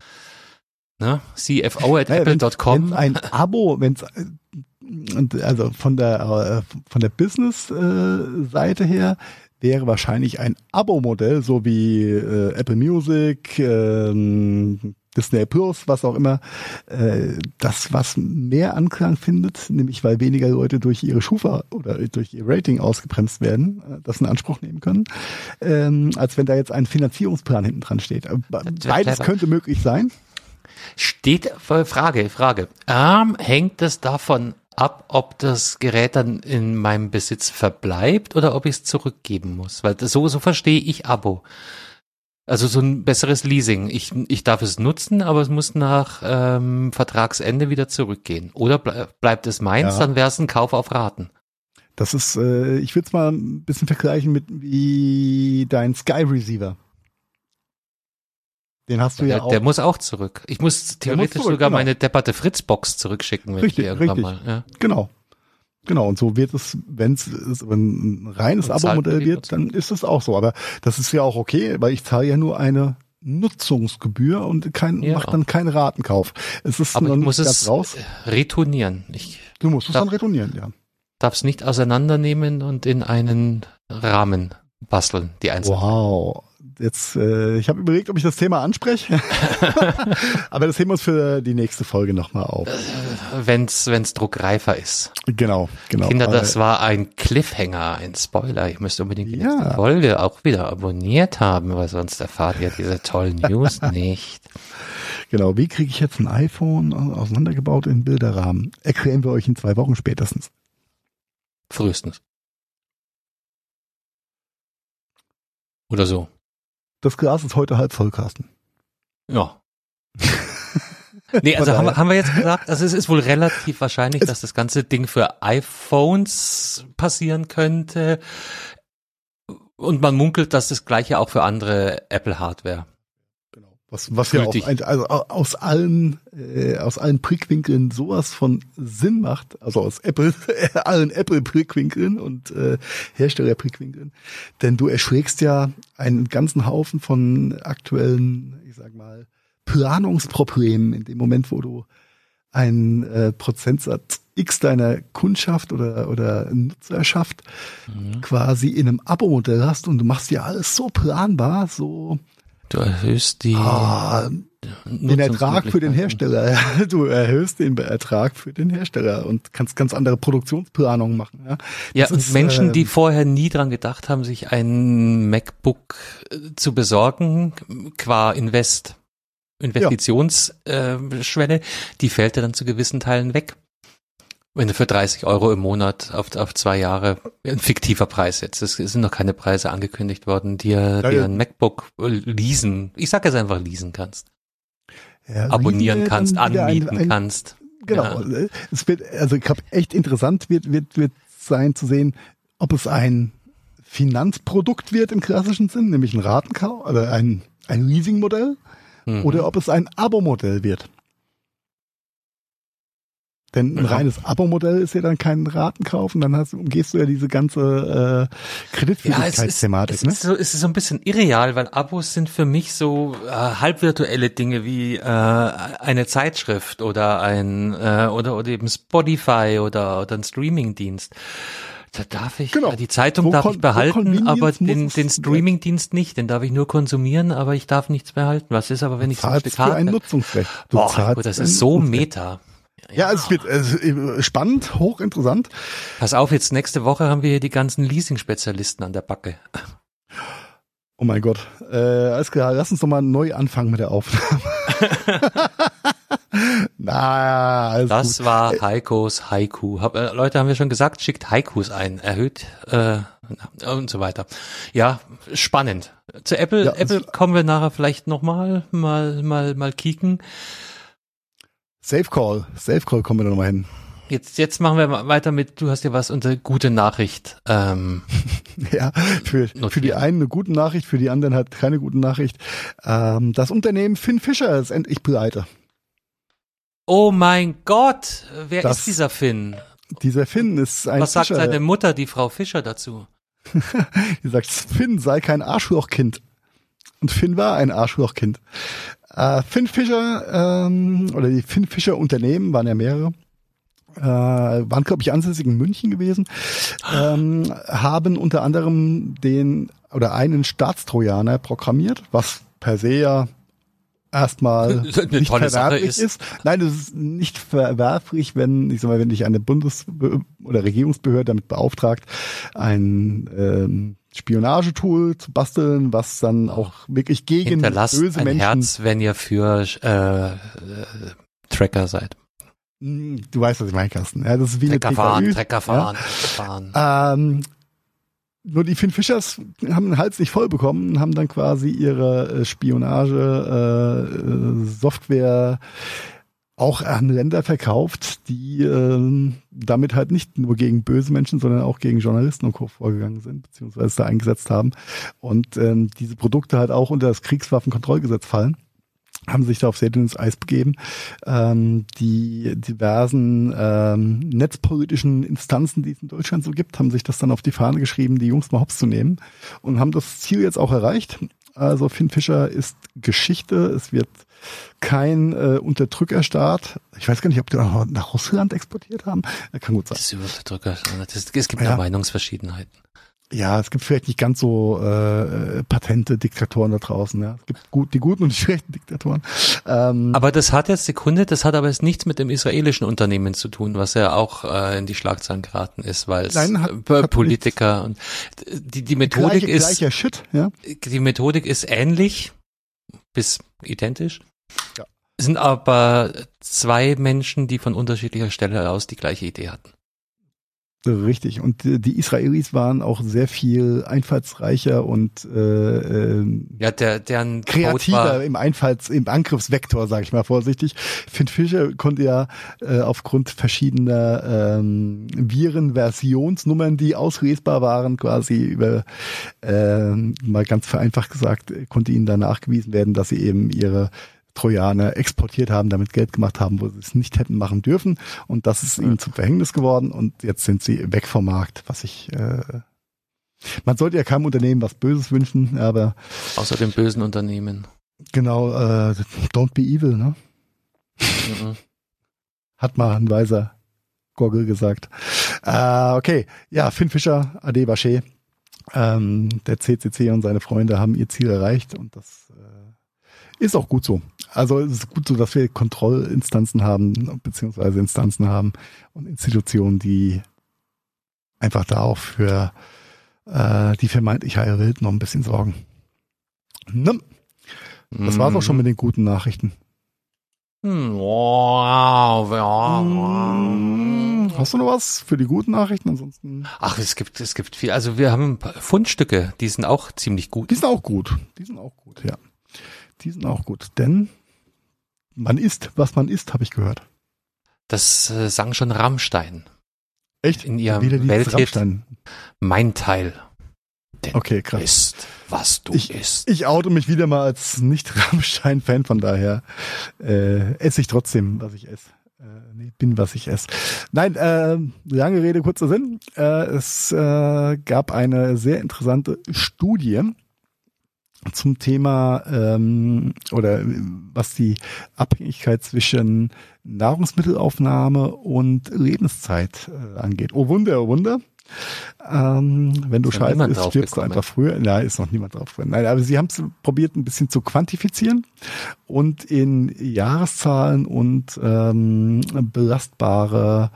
ne? CFO at naja, apple.com. Wenn, ein Abo, wenn es äh, also von der äh, von der Business Seite her wäre wahrscheinlich ein Abo-Modell, so wie äh, Apple Music, ähm, Disney Plus, was auch immer, äh, das, was mehr Anklang findet, nämlich weil weniger Leute durch ihre Schufa oder durch ihr Rating ausgebremst werden, äh, das in Anspruch nehmen können, ähm, als wenn da jetzt ein Finanzierungsplan hinten dran steht. Äh, beides könnte möglich sein. Steht, Frage, Frage. Ähm, hängt es davon ab, ob das Gerät dann in meinem Besitz verbleibt oder ob ich es zurückgeben muss? Weil das, so, so verstehe ich Abo. Also so ein besseres Leasing. Ich, ich darf es nutzen, aber es muss nach ähm, Vertragsende wieder zurückgehen. Oder ble bleibt es meins, ja. dann wäre es ein Kauf auf Raten. Das ist, äh, ich würde es mal ein bisschen vergleichen mit wie dein Sky Receiver. Den hast du ja, der, auch. Der muss auch zurück. Ich muss theoretisch zurück, sogar genau. meine depperte Fritzbox zurückschicken, wenn richtig, ich irgendwann richtig. mal. Ja. Genau. Genau, und so wird es, wenn es ein reines Abo-Modell wird, dann ist es auch so. Aber das ist ja auch okay, weil ich zahle ja nur eine Nutzungsgebühr und kein, ja. dann keinen Ratenkauf. Es ist Aber ich muss es raus. retournieren. Ich du musst es dann retournieren, ja. Darf es nicht auseinandernehmen und in einen Rahmen basteln, die einzelnen. Wow, jetzt, äh, ich habe überlegt, ob ich das Thema anspreche. [laughs] Aber das heben wir uns für die nächste Folge nochmal auf. Wenn's, wenn's druckreifer ist. Genau, genau. Kinder, das war ein Cliffhanger, ein Spoiler. Ich müsste unbedingt die ja. nächste Folge auch wieder abonniert haben, weil sonst erfahrt ihr diese tollen News [laughs] nicht. Genau, wie kriege ich jetzt ein iPhone auseinandergebaut in Bilderrahmen? Erklären wir euch in zwei Wochen spätestens. Frühestens. Oder so. Das Glas ist heute halb voll, Carsten. Ja. nee, [laughs] also haben wir, haben wir jetzt gesagt, also es ist wohl relativ wahrscheinlich, es dass das ganze Ding für iPhones passieren könnte. Und man munkelt, dass das gleiche auch für andere Apple-Hardware was, was ja auch ein, also aus allen, äh, aus allen Prickwinkeln sowas von Sinn macht, also aus Apple, [laughs] allen Apple-Prickwinkeln und äh, Hersteller-Prickwinkeln. Denn du erschlägst ja einen ganzen Haufen von aktuellen, ich sag mal, Planungsproblemen in dem Moment, wo du einen äh, Prozentsatz X deiner Kundschaft oder, oder Nutzerschaft mhm. quasi in einem Abo-Modell hast und du machst ja alles so planbar, so Du erhöhst die ah, den Ertrag für den Hersteller. [laughs] Du erhöhst den Ertrag für den Hersteller und kannst ganz andere Produktionsplanungen machen. Ja, ja und ist, Menschen, äh, die vorher nie dran gedacht haben, sich ein MacBook äh, zu besorgen, qua Invest, Investitionsschwelle, ja. äh, die fällt dann zu gewissen Teilen weg. Wenn du für 30 Euro im Monat auf, auf zwei Jahre, ein fiktiver Preis jetzt, es sind noch keine Preise angekündigt worden, dir, Ja, dir ja. ein MacBook leasen, ich sag jetzt einfach leasen kannst, Ja, abonnieren Riese, kannst, dann wieder ein- anmieten ein- kannst. Genau. Es wird, also ich glaube, echt interessant wird, wird, wird sein zu sehen, ob es ein Finanzprodukt wird im klassischen Sinn, nämlich ein Ratenkauf oder ein, ein Leasingmodell, Mhm. oder ob es ein Abo-Modell wird. Denn ein Ja. reines Abo-Modell ist ja dann kein Ratenkauf und dann hast, umgehst du ja diese ganze äh, Ja, es ist, Kreditwürdigkeitsthematik. es, ne? ist so, es ist so ein bisschen irreal, weil Abos sind für mich so äh, halbvirtuelle Dinge wie äh, eine Zeitschrift oder ein äh, oder oder eben Spotify oder oder ein Streamingdienst. Da darf ich Genau. die Zeitung Wo darf ich behalten, aber den den Streamingdienst nicht. Den darf ich nur konsumieren, aber ich darf nichts behalten. Was ist aber, wenn ich so ein Stück für ein habe? Nutzungsrecht. Du Boah, das ist so meta. Ja, es wird äh, spannend, hochinteressant. Pass auf, jetzt nächste Woche haben wir hier die ganzen Leasing-Spezialisten an der Backe. Oh mein Gott. Äh, alles klar, lass uns doch mal neu anfangen mit der Aufnahme. [laughs] Na, alles Das gut. war Heikos Haiku. Hab, äh, Leute, haben wir schon gesagt, schickt Haikus ein, erhöht äh, und so weiter. Ja, spannend. Zu Apple, Ja, Apple kommen wir nachher vielleicht nochmal mal mal mal kicken. Safe Call. Safe Call kommen wir da nochmal hin. Jetzt jetzt machen wir weiter mit. Du hast ja was unter gute Nachricht. Ähm, [laughs] Ja, für, für die einen eine gute Nachricht, für die anderen halt keine gute Nachricht. Ähm, das Unternehmen Finn Fischer ist endlich pleite. oh mein Gott, wer Das- ist dieser Finn? Dieser Finn ist ein Was sagt Fischer. seine Mutter, die Frau Fischer, dazu? [laughs] Die sagt, Finn sei kein Arschlochkind. Und Finn war ein Arschlochkind. Äh, Finn Fischer, ähm, oder die Finn Fischer Unternehmen, waren ja mehrere, äh, waren, glaube ich, ansässig in München gewesen, ähm, haben unter anderem den oder einen Staatstrojaner programmiert, was per se ja erstmal [laughs] nicht verwerflich ist. ist. Nein, das ist nicht verwerflich, wenn, ich sag mal, wenn dich eine Bundes- oder Regierungsbehörde damit beauftragt, ein ähm, Spionagetool zu basteln, was dann auch wirklich gegen Hinterlasst böse ein Menschen. Herz, wenn ihr für äh, äh, Tracker seid. Hm, Du weißt, was ich meine, Carsten. Ja, das ist wie eine Trecker fahren, PKÜ. Trecker fahren, Trecker fahren. Ähm, nur die Finn Fischers haben den Hals nicht voll bekommen und haben dann quasi ihre äh, Spionage äh, äh, Software auch an Länder verkauft, die ähm, damit halt nicht nur gegen böse Menschen, sondern auch gegen Journalisten und Co. vorgegangen sind, beziehungsweise da eingesetzt haben. Und ähm, diese Produkte halt auch unter das Kriegswaffenkontrollgesetz fallen haben sich da auf sehr dünnes Eis begeben. Ähm, die diversen ähm, netzpolitischen Instanzen, die es in Deutschland so gibt, haben sich das dann auf die Fahne geschrieben, die Jungs mal hops zu nehmen und haben das Ziel jetzt auch erreicht. Also Finn Fischer ist Geschichte. Es wird kein äh, Unterdrückerstaat. Ich weiß gar nicht, ob die auch nach Russland exportiert haben. Kann gut sein. Das ist Unterdrücker. Das, es gibt Ja. ja Meinungsverschiedenheiten. Ja, es gibt vielleicht nicht ganz so äh, patente Diktatoren da draußen. Ja, es gibt gut, die guten und die [laughs] schlechten Diktatoren. Ähm, Aber das hat jetzt Sekunde, das hat aber jetzt nichts mit dem israelischen Unternehmen zu tun, was ja auch äh, in die Schlagzeilen geraten ist, weil es Nein, hat- äh, hat Politiker und die, die Methodik gleiche, ist gleicher Shit, ja. die Methodik ist ähnlich bis identisch. Ja. Sind aber zwei Menschen, die von unterschiedlicher Stelle aus die gleiche Idee hatten. Richtig. Und die Israelis waren auch sehr viel einfallsreicher und äh, äh, Ja, der, deren kreativer im Einfalls-, im Angriffsvektor, sage ich mal vorsichtig. Finn Fischer konnte ja äh, aufgrund verschiedener ähm, Viren-Versionsnummern, die auslesbar waren, quasi über, äh, mal ganz vereinfacht gesagt, konnte ihnen da nachgewiesen werden, dass sie eben ihre Trojaner exportiert haben, damit Geld gemacht haben, wo sie es nicht hätten machen dürfen. Und das ist ihnen zum Verhängnis geworden und jetzt sind sie weg vom Markt, was ich äh, man sollte ja keinem Unternehmen was Böses wünschen, aber außer dem bösen Unternehmen. Genau, äh, don't be evil, ne? Mhm. Hat mal ein weiser Goggle gesagt. Äh, okay, ja, Finn Fischer, Ade Baché. Ähm, der CCC und seine Freunde haben ihr Ziel erreicht und das äh, ist auch gut so. Also es ist gut so, dass wir Kontrollinstanzen haben, beziehungsweise Instanzen haben und Institutionen, die einfach da auch für äh, die vermeintlich heile Welt noch ein bisschen sorgen. Ne? Das war's auch schon mit den guten Nachrichten. Hm. Mm, Hast du noch was für die guten Nachrichten? Ansonsten. Ach, es gibt, es gibt viel. Also wir haben ein paar Fundstücke, die sind auch ziemlich gut. Die sind auch gut. Die sind auch gut, ja. Die sind auch gut. Denn man isst, was man isst, habe ich gehört. Das äh, sang schon Rammstein. Echt? In ihrem Welthit. Rammstein. Mein Teil. Denn Okay, krass. Ist, was du Ich, isst. ich oute mich wieder mal als Nicht-Rammstein-Fan, [laughs] von daher äh, esse ich trotzdem, was ich esse. Äh, nee, bin, was ich esse. Nein, äh, lange Rede, kurzer Sinn. Äh, es äh, gab eine sehr interessante Studie zum Thema ähm, oder äh, was die Abhängigkeit zwischen Nahrungsmittelaufnahme und Lebenszeit äh, angeht. Oh Wunder, oh Wunder. Ähm, wenn du scheiße isst, stirbst du einfach früher. Nein, ist noch niemand drauf. gekommen. Nein, aber sie haben es probiert, ein bisschen zu quantifizieren und in Jahreszahlen und ähm, belastbare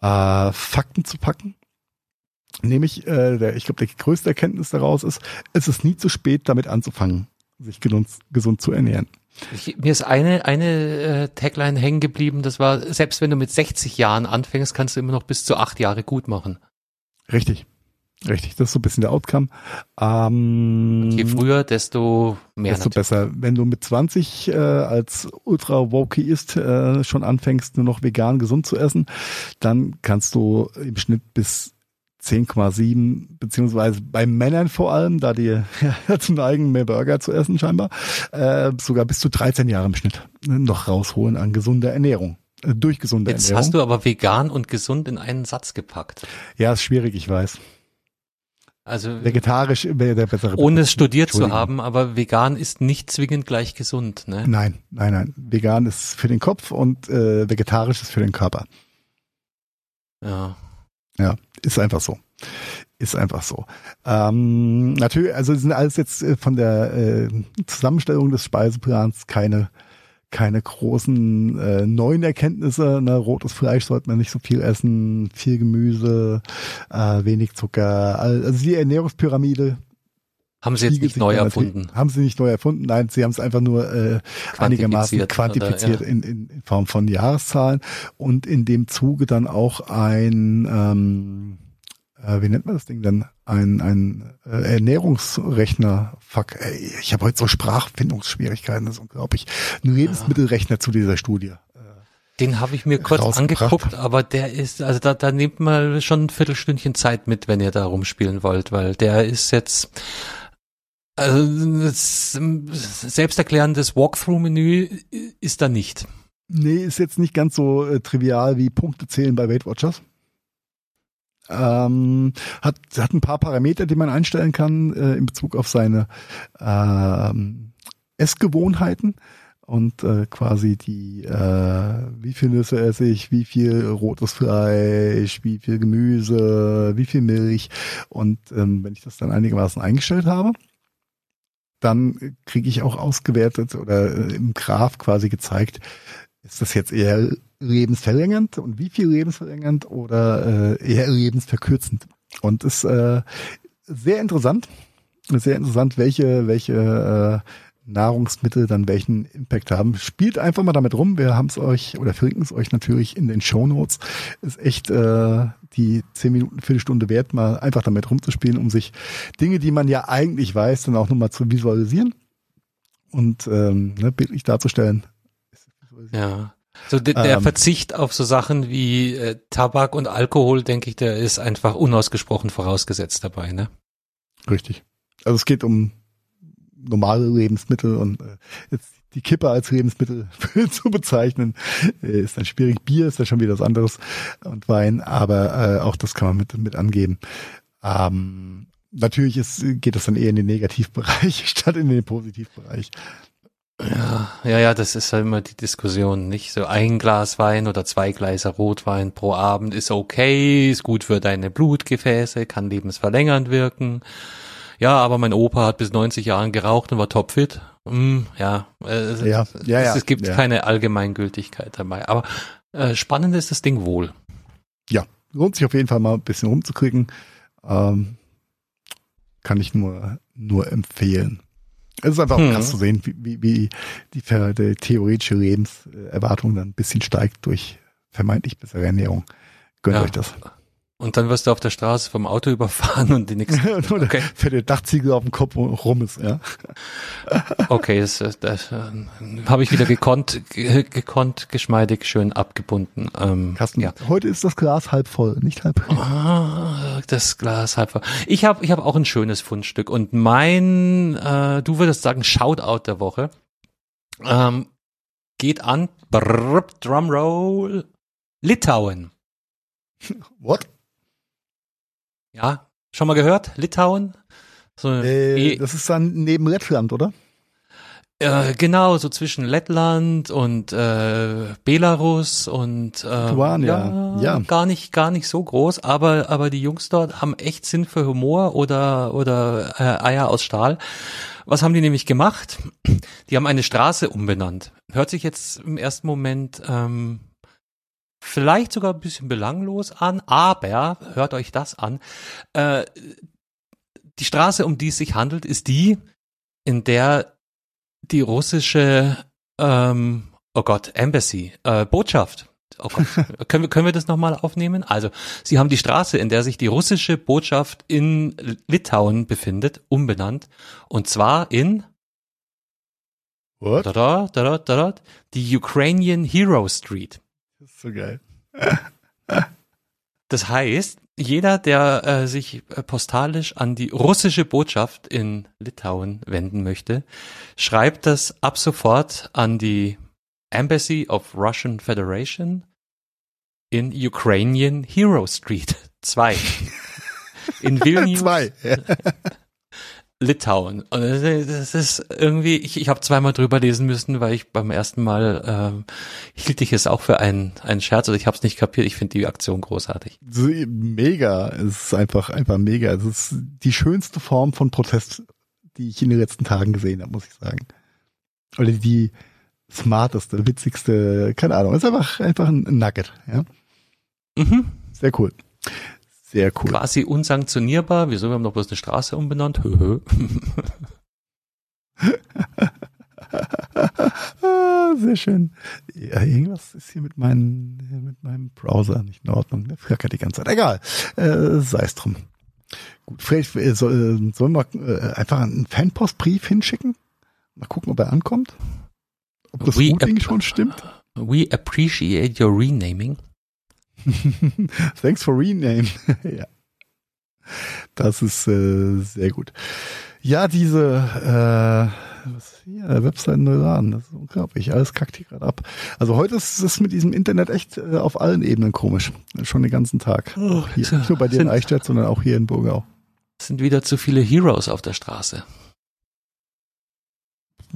äh, Fakten zu packen. Nämlich, äh, der, ich glaube, die größte Erkenntnis daraus ist, es ist nie zu spät, damit anzufangen, sich gesund, gesund zu ernähren. Ich, mir ist eine, eine äh, Tagline hängen geblieben, das war, selbst wenn du mit 60 Jahren anfängst, kannst du immer noch bis zu acht Jahre gut machen. Richtig. Richtig, das ist so ein bisschen der Outcome. Ähm, Je früher, desto mehr desto natürlich. besser. Wenn du mit 20 äh, als ultra wokeist äh, schon anfängst, nur noch vegan gesund zu essen, dann kannst du im Schnitt bis 10,7 beziehungsweise bei Männern vor allem, da die [laughs] dazu neigen, mehr Burger zu essen scheinbar, äh, sogar bis zu 13 Jahre im Schnitt noch rausholen an gesunder Ernährung. Äh, durch gesunde Jetzt Ernährung. hast du aber vegan und gesund in einen Satz gepackt. ja, ist schwierig, ich weiß. Also Vegetarisch wäre der bessere ohne Begriff. es studiert zu haben, aber vegan ist nicht zwingend gleich gesund, ne? Nein, nein, nein. Vegan ist für den Kopf und äh, vegetarisch ist für den Körper. Ja. Ja, ist einfach so. Ist einfach so. Ähm, natürlich, also sind alles jetzt äh, von der äh, Zusammenstellung des Speiseplans keine keine großen äh, neuen Erkenntnisse. Ne? Rotes Fleisch sollte man nicht so viel essen, viel Gemüse, äh, wenig Zucker. Also die Ernährungspyramide Haben sie jetzt nicht neu erfunden. Haben sie nicht neu erfunden, nein, sie haben es einfach nur äh, einigermaßen Quantifiziert, quantifiziert oder, ja. in, in, Form von Jahreszahlen und in dem Zuge dann auch ein, ähm, äh, wie nennt man das Ding denn? Ein, ein äh, Ernährungsrechner. Fuck, ey, ich habe heute so Sprachfindungsschwierigkeiten, das ist unglaublich. Ein Lebensmittelrechner zu dieser Studie. Den habe ich mir kurz angeguckt, aber der ist, also da, da nehmt mal schon ein Viertelstündchen Zeit mit, wenn ihr da rumspielen wollt, weil der ist jetzt, also selbsterklärendes Walkthrough-Menü ist da nicht. Nee, ist jetzt nicht ganz so äh, trivial wie Punkte zählen bei Weight Watchers. Ähm, hat, hat ein paar Parameter, die man einstellen kann äh, in Bezug auf seine ähm, Essgewohnheiten und äh, quasi die, äh, wie viel Nüsse esse ich, wie viel rotes Fleisch, wie viel Gemüse, wie viel Milch. Und ähm, wenn ich das dann einigermaßen eingestellt habe, dann kriege ich auch ausgewertet oder äh, im Graph quasi gezeigt, ist das jetzt eher lebensverlängernd und wie viel lebensverlängernd oder äh, eher lebensverkürzend? Und ist äh, sehr interessant, sehr interessant, welche welche äh, Nahrungsmittel dann welchen Impact haben. Spielt einfach mal damit rum. Wir haben es euch oder verlinken es euch natürlich in den Show Notes. Ist echt äh, die zehn Minuten, Viertelstunde wert, mal einfach damit rumzuspielen, um sich Dinge, die man ja eigentlich weiß, dann auch nochmal zu visualisieren und ähm, ne, bildlich darzustellen. Ja. So de, der Ähm. Verzicht auf so Sachen wie äh, Tabak und Alkohol, denke ich, der ist einfach unausgesprochen vorausgesetzt dabei, ne? Richtig. Also es geht um normale Lebensmittel und äh, jetzt die Kippe als Lebensmittel [laughs] zu bezeichnen, äh, ist dann schwierig. Bier ist ja schon wieder was anderes und Wein, aber äh, auch das kann man mit, mit angeben. Ähm, natürlich ist, geht das dann eher in den Negativbereich [laughs] statt in den Positivbereich. Ja, ja, ja, das ist ja immer die Diskussion, nicht? So ein Glas Wein oder zwei Gläser Rotwein pro Abend ist okay, ist gut für deine Blutgefäße, kann lebensverlängernd wirken. Ja, aber mein Opa hat bis 90 Jahren geraucht und war topfit. Hm, ja, es, ja, ja, es gibt ja. keine Allgemeingültigkeit dabei. Aber äh, spannend ist das Ding wohl. Ja, lohnt sich auf jeden Fall mal ein bisschen rumzukriegen. Ähm, kann ich nur, nur empfehlen. Es ist einfach Hm. krass zu sehen, wie, wie, wie die, die theoretische Lebenserwartung dann ein bisschen steigt durch vermeintlich bessere Ernährung. Gönnt Ja. euch das. Und dann wirst du auf der Straße vom Auto [laughs] überfahren und die nächste. [laughs] Oder Okay. fette Dachziegel auf dem Kopf rum ist, ja. [laughs] Okay, das, das, das äh, habe ich wieder gekonnt, ge- gekonnt, geschmeidig, schön abgebunden. Ähm, Carsten, ja. heute ist das Glas halb voll, nicht halb. Ah, das Glas halb voll. Ich habe ich hab auch ein schönes Fundstück und mein, äh, du würdest sagen, Shoutout der Woche ähm, geht an brrr, Drumroll Litauen. What? Ja, schon mal gehört? Litauen? So, Äh, eh- das ist dann neben Lettland, oder? Äh, genau, so zwischen Lettland und äh, Belarus und äh, Lituania, ja. gar nicht gar nicht so groß, aber aber die Jungs dort haben echt Sinn für Humor oder oder äh, Eier aus Stahl. Was haben die nämlich gemacht? Die haben eine Straße umbenannt. Hört sich jetzt im ersten Moment ähm, vielleicht sogar ein bisschen belanglos an, aber hört euch das an. Äh, die Straße, um die es sich handelt, ist die, in der die russische, ähm, oh Gott, Embassy, äh, Botschaft. Oh Gott, [laughs] können wir, können wir das nochmal aufnehmen? Also, sie haben die Straße, in der sich die russische Botschaft in Litauen befindet, umbenannt. Und zwar in, What? da, da, da, da, da, die Ukrainian Hero Street. Das ist so geil. Das heißt, jeder, der äh, sich äh, postalisch an die russische Botschaft in Litauen wenden möchte, schreibt das ab sofort an die Embassy of Russian Federation in Ukrainian Hero Street [laughs] 2 in [laughs] Vilnius, Zwei. [laughs] Litauen. Und das ist- irgendwie, ich, ich habe zweimal drüber lesen müssen, weil ich beim ersten Mal ähm, hielt ich es auch für einen einen Scherz oder ich habe es nicht kapiert. Ich finde die Aktion großartig. Mega. Es ist einfach, einfach mega. Es ist die schönste Form von Protest, die ich in den letzten Tagen gesehen habe, muss ich sagen. Oder die smarteste, witzigste, keine Ahnung. Es ist einfach, einfach ein Nugget, ja. Mhm. Sehr cool. Sehr cool. quasi unsanktionierbar. Wieso? Wir haben doch bloß eine Straße umbenannt. Hö, hö. Ah, [laughs] Sehr schön. Ja, irgendwas ist hier mit, meinen, mit meinem Browser nicht in Ordnung. Der flackert die ganze Zeit. Egal. Äh, Sei es drum. Gut, vielleicht äh, soll, äh, sollen wir äh, einfach einen Fanpostbrief hinschicken? Mal gucken, ob er ankommt. Ob das We Routing schon stimmt. We appreciate your renaming. [laughs] Thanks for rename. [laughs] ja. Das ist äh, sehr gut. Ja, diese äh, was hier, Webseiten neu laden, das ist unglaublich. Alles kackt hier gerade ab. Also heute ist es mit diesem Internet echt äh, auf allen Ebenen komisch. Schon den ganzen Tag. Oh, hier, nicht nur bei dir in [laughs] Eichstätt, sondern auch hier in Burgau. Es sind wieder zu viele Heroes auf der Straße.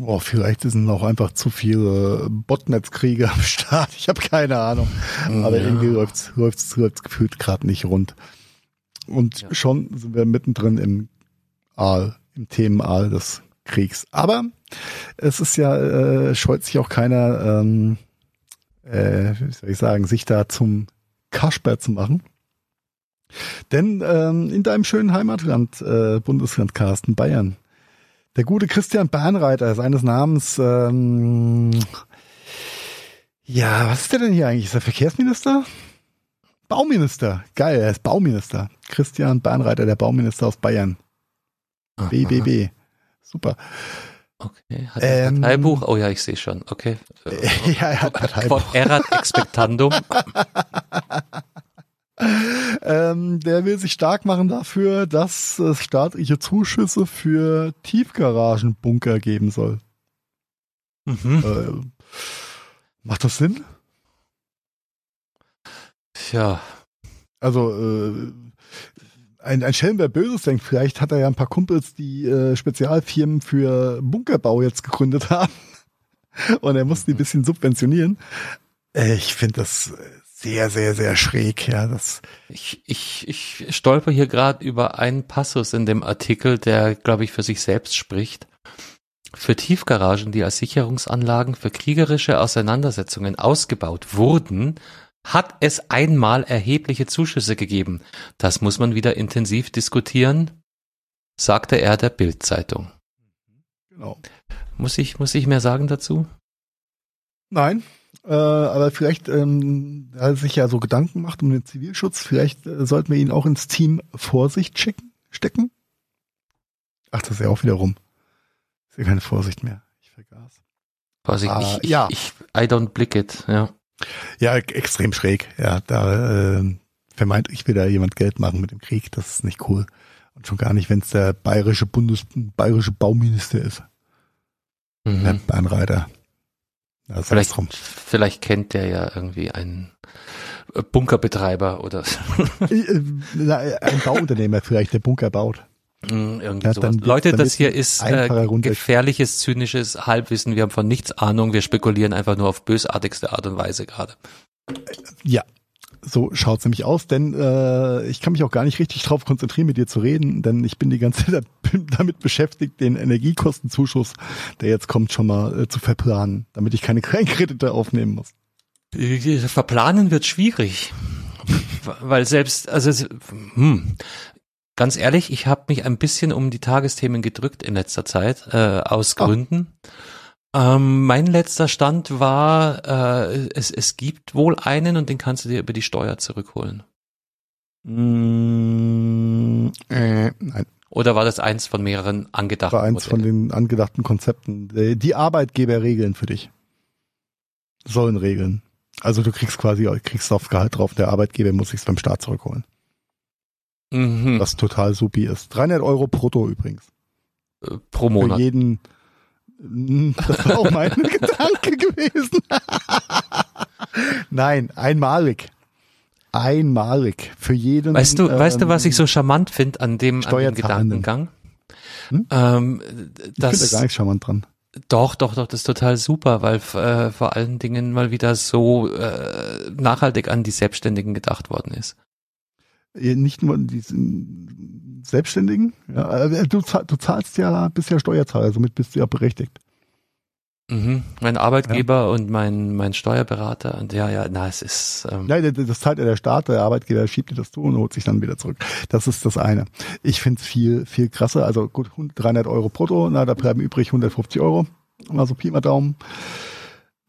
Boah, vielleicht sind auch einfach zu viele Botnetzkriege am Start. Ich habe keine Ahnung. Aber Ja. irgendwie läuft's, läuft's, läuft's gefühlt gerade nicht rund. Und Ja. schon sind wir mittendrin im Aal, im Themenaal des Kriegs. Aber es ist ja, äh, scheut sich auch keiner, ähm, äh, wie soll ich sagen, sich da zum Kasper zu machen. Denn ähm, in deinem schönen Heimatland, äh, Bundesland Carsten, Bayern, der gute Christian Bahnreiter, seines Namens, ähm, ja, was ist der denn hier eigentlich? Ist er Verkehrsminister? Bauminister. Geil, er ist Bauminister. Christian Bahnreiter, der Bauminister aus Bayern. Aha. BBB. Super. Okay. Hat er ein Ähm, Parteibuch? Oh ja, ich sehe schon. Okay. [laughs] ja, er hat Parteibuch. Quod erat expectandum. [laughs] Ähm, der will sich stark machen dafür, dass es staatliche Zuschüsse für Tiefgaragenbunker geben soll. Mhm. Äh, macht das Sinn? Tja. Also äh, ein, ein Schelm, wer Böses denkt, vielleicht hat er ja ein paar Kumpels, die äh, Spezialfirmen für Bunkerbau jetzt gegründet [laughs] haben. Und er muss die ein bisschen subventionieren. Äh, ich finde das sehr, sehr, sehr schräg, ja. Das, Ich, ich, ich stolper hier gerade über einen Passus in dem Artikel, der, glaube ich, für sich selbst spricht. Für Tiefgaragen, die als Sicherungsanlagen für kriegerische Auseinandersetzungen ausgebaut wurden, hat es einmal erhebliche Zuschüsse gegeben. Das muss man wieder intensiv diskutieren, sagte er der Bildzeitung. genau. Muss ich, muss ich mehr sagen dazu? Nein, äh, aber vielleicht, ähm, da er sich ja so Gedanken macht um den Zivilschutz, vielleicht äh, sollten wir ihn auch ins Team Vorsicht schicken, stecken. Ach, das ist ja auch wieder rum. Ist ja keine Vorsicht mehr. Ich vergaß. Vorsicht, Ah, ich, ich, ja. ich, I don't blick it, ja. Ja, e- extrem schräg. Ja, da äh, vermeintlich will da jemand Geld machen mit dem Krieg. Das ist nicht cool. Und schon gar nicht, wenn es der bayerische Bundes bayerische Bauminister ist. Mhm. Herr Bernreiter. Ja, Vielleicht, vielleicht kennt der ja irgendwie einen äh, Bunkerbetreiber oder [laughs] Äh, Ein Bauunternehmer vielleicht, der Bunker baut. Mm, irgendwie Ja, sowas. Leute, das hier ist äh, gefährliches, zynisches Halbwissen. Wir haben von nichts Ahnung. Wir spekulieren einfach nur auf bösartigste Art und Weise gerade. Ja, so schaut's nämlich aus, denn äh, ich kann mich auch gar nicht richtig drauf konzentrieren, mit dir zu reden, denn ich bin die ganze Zeit [laughs] damit beschäftigt, den Energiekostenzuschuss, der jetzt kommt, schon mal äh, zu verplanen, damit ich keine Kleinkredite aufnehmen muss. Äh, Verplanen wird schwierig, weil selbst, also hm, ganz ehrlich, ich habe mich ein bisschen um die Tagesthemen gedrückt in letzter Zeit äh, aus Ah. Gründen. Ähm, mein letzter Stand war, äh, es, es gibt wohl einen und den kannst du dir über die Steuer zurückholen. Mm, äh, nein, Oder war das eins von mehreren angedachten war eins von Modellen? den angedachten Konzepten. Die die Arbeitgeber regeln für dich. Sollen regeln. Also du kriegst quasi, kriegst aufs Gehalt drauf, der Arbeitgeber muss sich's beim Staat zurückholen. Mhm. Was total supi ist. 300 Euro brutto übrigens. Äh, Pro Für Monat. jeden. Mm, Das war auch mein [laughs] Gedanke gewesen. [laughs] Nein, einmalig. Einmalig. Für jeden. Weißt du, weißt du, was ich ähm, so charmant finde an dem, an dem. Gedankengang? Hm? Ähm, Ich finde das, da gar nichts charmant dran. Doch, doch, doch, das ist total super, weil äh, vor allen Dingen mal wieder so äh, nachhaltig an die Selbstständigen gedacht worden ist. Nicht nur die Selbstständigen. Ja, äh, du, zahl- du zahlst ja, bist ja Steuerzahler, somit bist du ja berechtigt. Mhm. Mein Arbeitgeber und mein mein Steuerberater und ja, ja, na, es ist ähm, Nein, das- das zahlt ja der Staat, der Arbeitgeber schiebt dir das zu und holt sich dann wieder zurück. Das ist das eine. Ich finde es viel, viel krasser. Also gut, 300 Euro brutto, na, da bleiben übrig 150 Euro. Mal so Pi mal Daumen.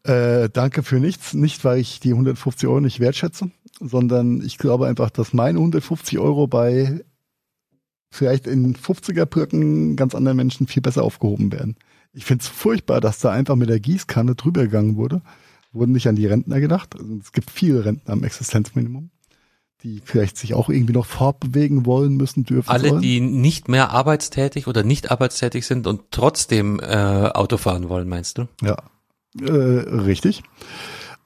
Äh, danke für nichts. Nicht, weil ich die 150 Euro nicht wertschätze, sondern ich glaube einfach, dass meine 150 Euro bei vielleicht in 50er-Pirken ganz anderen Menschen viel besser aufgehoben werden. Ich finde es furchtbar, dass da einfach mit der Gießkanne drüber gegangen wurde. Wurden nicht an die Rentner gedacht. Also es gibt viele Rentner am Existenzminimum, die vielleicht sich auch irgendwie noch fortbewegen wollen, müssen, dürfen. alle, sollen. die nicht mehr arbeitstätig oder nicht arbeitstätig sind und trotzdem äh, Auto fahren wollen, meinst du? Ja, äh, richtig.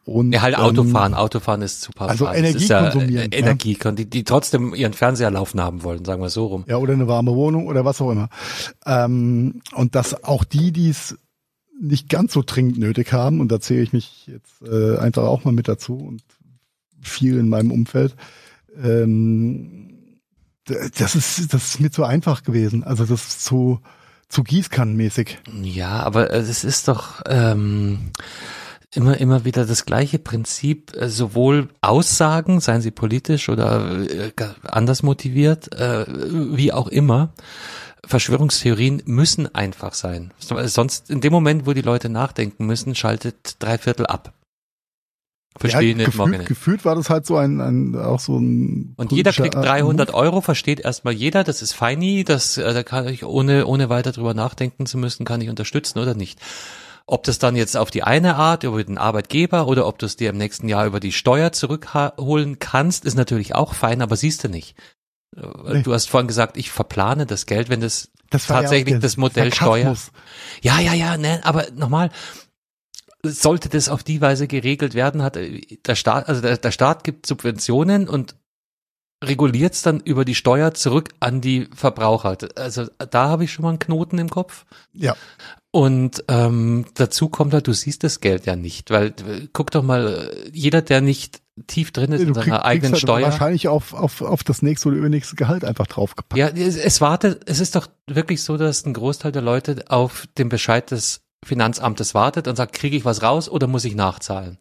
Und, Ja, halt ähm, Autofahren. Autofahren ist super. also Das Energie ja, konsumieren, Äh, ja. Energie, die, die trotzdem ihren Fernseher laufen haben wollen, sagen wir so rum. Ja, oder eine warme Wohnung oder was auch immer. Ähm, und dass auch die, die es nicht ganz so dringend nötig haben, und da zähle ich mich jetzt äh, einfach auch mal mit dazu und viel in meinem Umfeld, ähm, das ist, das ist mir zu einfach gewesen. Also das ist zu, zu gießkannenmäßig. Ja, aber äh, es ist doch ähm, immer immer wieder das gleiche Prinzip, äh, sowohl Aussagen, seien sie politisch oder äh, anders motiviert, äh, wie auch immer. Verschwörungstheorien müssen einfach sein. So- Sonst, in dem Moment, wo die Leute nachdenken müssen, schaltet drei Viertel ab. Verstehe ja, nicht, gefühlt, nicht. gefühlt war das halt so ein, ein auch so ein Und jeder kriegt äh, 300 Euro, versteht erstmal jeder, das ist feini, das, da kann ich ohne, ohne weiter drüber nachdenken zu müssen, kann ich unterstützen oder nicht. Ob das dann jetzt auf die eine Art über den Arbeitgeber oder ob du es dir im nächsten Jahr über die Steuer zurückholen kannst, ist natürlich auch fein, aber siehst du nicht. Äh, Nee. Du hast vorhin gesagt, ich verplane das Geld, wenn das, Das ja tatsächlich der das Modell Steuer. Sarkasmus. Ja, ja, ja, ne, aber nochmal, sollte das auf die Weise geregelt werden, hat äh, der Staat, also der, der Staat gibt Subventionen und reguliert es dann über die Steuer zurück an die Verbraucher. Also da habe ich schon mal einen Knoten im Kopf. Ja, Und ähm, dazu kommt halt, du siehst das Geld ja nicht, weil äh, guck doch mal, äh, jeder, der nicht tief drin ist du in krieg, seiner eigenen kriegst halt Steuer. wahrscheinlich auf, auf, auf das nächste oder übernächste Gehalt einfach draufgepackt. Ja, es, es wartet, es ist doch wirklich so, dass ein Großteil der Leute auf den Bescheid des Finanzamtes wartet und sagt, kriege ich was raus oder muss ich nachzahlen?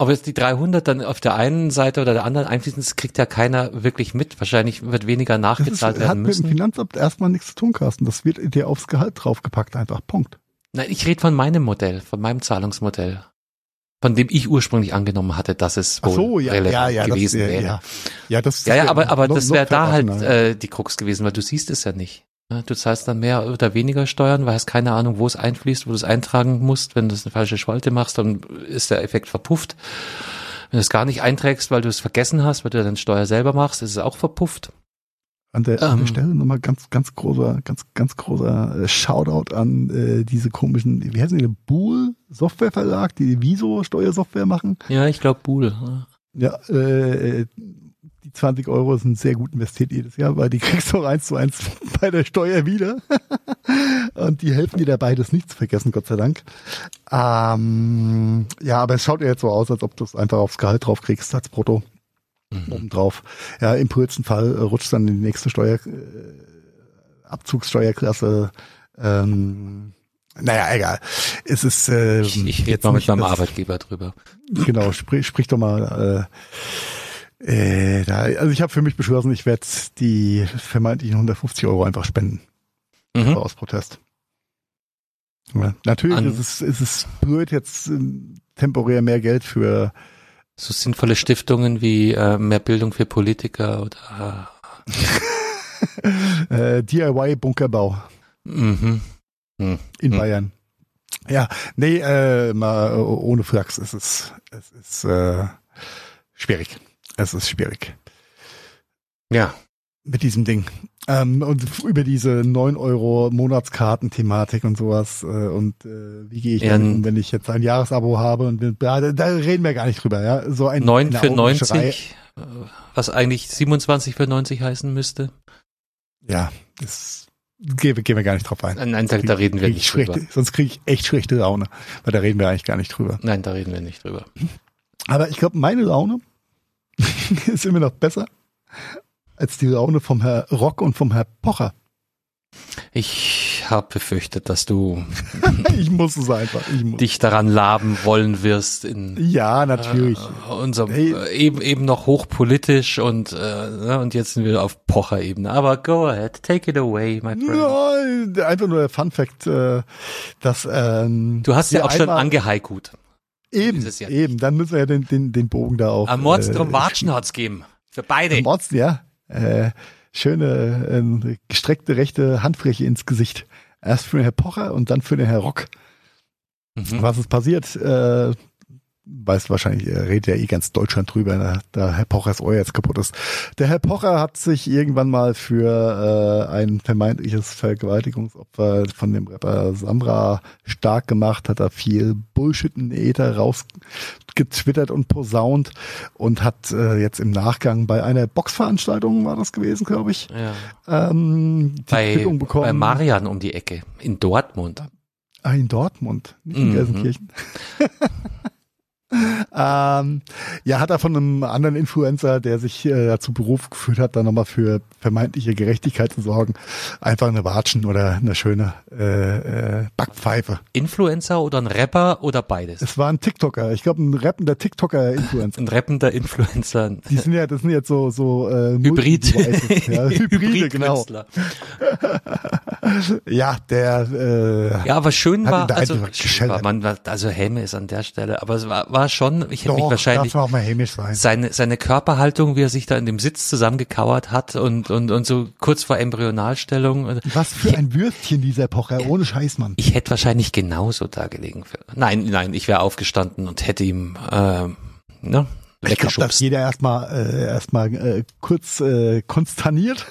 Ob jetzt die 300 dann auf der einen Seite oder der anderen einfließen, das kriegt ja keiner wirklich mit. Wahrscheinlich wird weniger Das ist, nachgezahlt hat werden mit dem müssen. Finanzamt erstmal nichts zu tun, Carsten. Das wird dir aufs Gehalt draufgepackt, einfach. Punkt. Nein, ich rede von meinem Modell, von meinem Zahlungsmodell. von dem ich ursprünglich angenommen hatte, dass es wohl so, ja, relevant ja, ja, gewesen das, wäre. ja, ja, das, Ja, ja, aber, aber das wäre da halt äh, die Krux gewesen, weil du siehst es ja nicht. Ja, Du zahlst dann mehr oder weniger Steuern, weil hast keine Ahnung, wo es einfließt, wo du es eintragen musst. Wenn du es eine falsche Spalte machst, dann ist der Effekt verpufft. Wenn du es gar nicht einträgst, weil du es vergessen hast, weil du dann Steuer selber machst, ist es auch verpufft. An der, an Ähm. der Stelle nochmal ganz, ganz großer, ganz, ganz großer äh, Shoutout an äh, diese komischen, wie heißen die, Bool Softwareverlag, die Viso Steuersoftware machen. Ja, ich glaube Buhl. Ja, äh, die 20 Euro sind sehr gut investiert jedes Jahr, weil die kriegst du auch eins zu eins [laughs] bei der Steuer wieder. [laughs] Und die helfen dir dabei, das nicht zu vergessen, Gott sei Dank. Ähm, ja, aber es schaut ja jetzt so aus, als ob du es einfach aufs Gehalt drauf kriegst als Brutto Mhm. obendrauf. Ja, im coolsten Fall äh, rutscht dann in die nächste Steuer, äh, Abzugssteuerklasse. Ähm, naja, egal. Es ist äh, Ich, ich rede jetzt mal mit meinem Arbeitgeber drüber. Genau, sprich, sprich doch mal. Äh, äh, da, also ich habe für mich beschlossen, ich werde die vermeintlichen 150 Euro einfach spenden Mhm. aus Protest. Ja, natürlich An- ist es, ist es blöd, jetzt ähm, temporär mehr Geld für So sinnvolle Stiftungen wie äh, mehr Bildung für Politiker oder [laughs] äh, DIY-Bunkerbau mhm. Mhm. in Hm. Bayern. Ja, nee, äh, mal äh, ohne Flachs, es ist, es ist äh, schwierig. Es ist schwierig. Ja, mit diesem Ding. Ähm, und über diese 9 Euro Monatskarten-Thematik und sowas. Äh, und äh, wie gehe ich Ja, damit um, wenn ich jetzt ein Jahresabo habe und bin- da, da reden wir gar nicht drüber, ja. So ein 9 eine für Augenwischerei. 90, äh, was eigentlich 27 für 90 heißen müsste. Ja, das gehen, wir- gehen wir gar nicht drauf ein. Nein, da, da reden wir nicht ich drüber. schlechte, sonst kriege ich echt schlechte Laune, weil da reden wir eigentlich gar nicht drüber. Nein, da reden wir nicht drüber. Aber ich glaube, meine Laune [laughs] ist immer noch besser als die Laune vom Herr Rock und vom Herr Pocher. Ich habe befürchtet, dass du [laughs] Ich muss es einfach. Muss. dich daran laben wollen wirst in Ja, natürlich. äh, unserem Hey. äh, eben eben noch hochpolitisch und äh, ne, und jetzt sind wir auf Pocher-Ebene. Aber go ahead, take it away, my friend. Ja, einfach nur der Fun Fact, äh, dass ähm, Du hast ja auch schon angehaikut. Eben, eben, dann müssen wir ja den, den, den Bogen da auch. Am Mordstrom äh, Watschen hat's gegeben. Für beide. Mords, ja. Äh, schöne äh, gestreckte rechte Handfläche ins Gesicht. Erst für den Herr Pocher und dann für den Herr Rock. Mhm. Was ist passiert? Äh, weißt wahrscheinlich, er redet ja eh ganz Deutschland drüber, da, da Herr Pochers Ohr jetzt kaputt ist. Der Herr Pocher hat sich irgendwann mal für äh, ein vermeintliches Vergewaltigungsopfer von dem Rapper Samra stark gemacht, hat da viel Bullshit in Äther rausgetwittert und posaunt und hat äh, jetzt im Nachgang bei einer Boxveranstaltung, war das gewesen, glaube ich, Ja. ähm, die Bei, Quittung bekommen. bei Marian um die Ecke in Dortmund. Ah, in Dortmund, nicht in Mhm. Gelsenkirchen. [laughs] ähm, ja, hat er von einem anderen Influencer, der sich äh, dazu Beruf geführt hat, da nochmal für vermeintliche Gerechtigkeit zu sorgen, einfach eine Watschen oder eine schöne äh, äh, Backpfeife. Influencer oder ein Rapper oder beides? Es war ein TikToker, ich glaube ein rappender TikToker-Influencer. [laughs] Ein rappender Influencer. Die sind ja, das sind jetzt so so äh, Hybrid. Ja, [laughs] Hybride, genau. Hybridkünstler. [laughs] Ja, der äh, Ja, aber schön Hat war, also, schön war man, also Helme ist an der Stelle, aber es war, war schon, ich hätte mich wahrscheinlich, auch mal hämisch sein. seine, seine Körperhaltung, wie er sich da in dem Sitz zusammengekauert hat und, und, und so kurz vor Embryonalstellung. Was für ein Würstchen dieser Pocher, ohne Scheiß, Mann. Ich hätte wahrscheinlich genauso da gelegen. Nein, nein, ich wäre aufgestanden und hätte ihm, ähm, ne, Ich glaube, dass jeder erstmal äh, erstmal äh, kurz äh, konsterniert.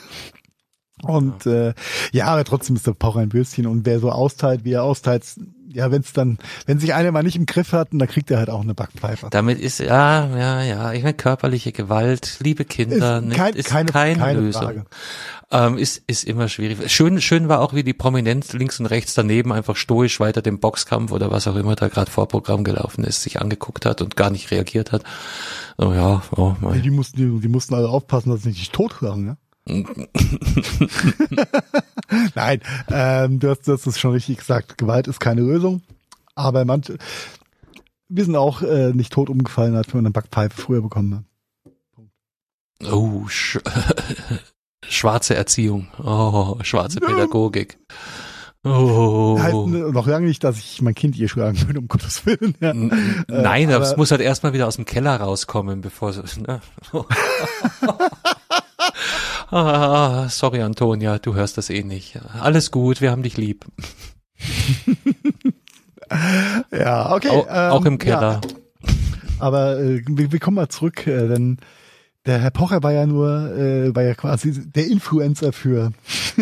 Und äh, ja, aber trotzdem ist der Pocher ein Würstchen und wer so austeilt, wie er austeilt, ja, wenn es dann, wenn sich einer mal nicht im Griff hat, dann kriegt er halt auch eine Backpfeife. Damit ist, ja, ja, ja, ich meine, körperliche Gewalt, liebe Kinder, Ist kein- ist keine- keine, keine Lösung. Ähm, ist, ist immer schwierig. Schön, schön war auch, wie die Prominenz links und rechts daneben einfach stoisch weiter den Boxkampf oder was auch immer da gerade Vorprogramm gelaufen ist, sich angeguckt hat und gar nicht reagiert hat. Oh ja, oh mein. die mussten, die, die mussten alle aufpassen, dass sie nicht totlachen, ne? [laughs] Nein, ähm, du, hast, du hast es schon richtig gesagt. Gewalt ist keine Lösung. Aber manche, wir sind auch äh, nicht tot umgefallen, als wir eine Backpfeife früher bekommen haben. Oh, sch [laughs] schwarze Erziehung. Oh, schwarze Pädagogik. Oh. Halt noch lange nicht, dass ich mein Kind je schlagen würde, um Gottes Willen. Ja. Äh, Nein, aber aber- es muss halt erstmal wieder aus dem Keller rauskommen, bevor so. Ne? [laughs] ah, sorry, Antonia, du hörst das eh nicht. Alles gut, wir haben dich lieb. [laughs] Ja, okay. Au, auch ähm, im Keller. Ja, aber äh, wir, wir kommen mal zurück, äh, denn der Herr Pocher war ja nur, äh, war ja quasi der Influencer für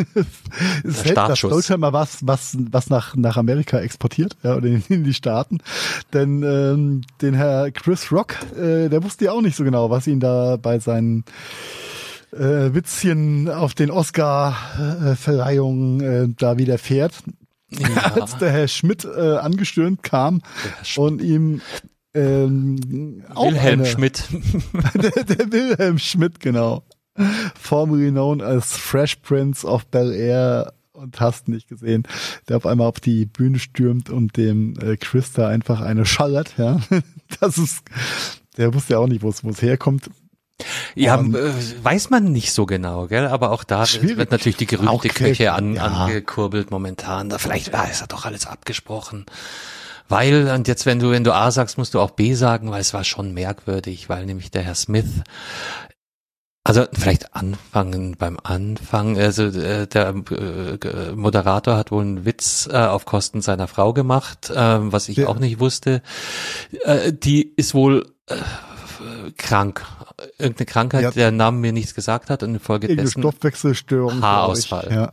[laughs] es hält, Startschuss. Deutschland mal was, was, was nach, nach Amerika exportiert, ja, oder in, in die Staaten. Denn ähm, den Herr Chris Rock, äh, der wusste ja auch nicht so genau, was ihn da bei seinen äh, Witzchen auf den Oscar-Verleihungen äh, da widerfährt. [laughs] Als der Herr Schmidt äh, angestürmt kam Sch- und ihm ähm, Wilhelm eine, Schmidt. [laughs] der, der Wilhelm Schmidt, genau. Formerly known as Fresh Prince of Bel Air und hast nicht gesehen, der auf einmal auf die Bühne stürmt und dem äh, Chris da einfach eine schallert, ja. [laughs] Das ist, der wusste ja auch nicht, wo es herkommt. Ja, Und- äh, weiß man nicht so genau, gell? Aber auch da Schwierig. wird natürlich die Auch Gerüchteküche an, ja. angekurbelt momentan. Da vielleicht war es ja doch alles abgesprochen. Weil, und jetzt, wenn du, wenn du A sagst, musst du auch B sagen, weil es war schon merkwürdig, weil nämlich der Herr Smith, also vielleicht anfangen beim Anfang, also äh, der äh, Moderator hat wohl einen Witz äh, auf Kosten seiner Frau gemacht, äh, was ich Ja. auch nicht wusste. Äh, die ist wohl äh, krank. Irgendeine Krankheit, Ja. der Name mir nichts gesagt hat und infolgedessen, Stoffwechselstörung. Haarausfall. Ja.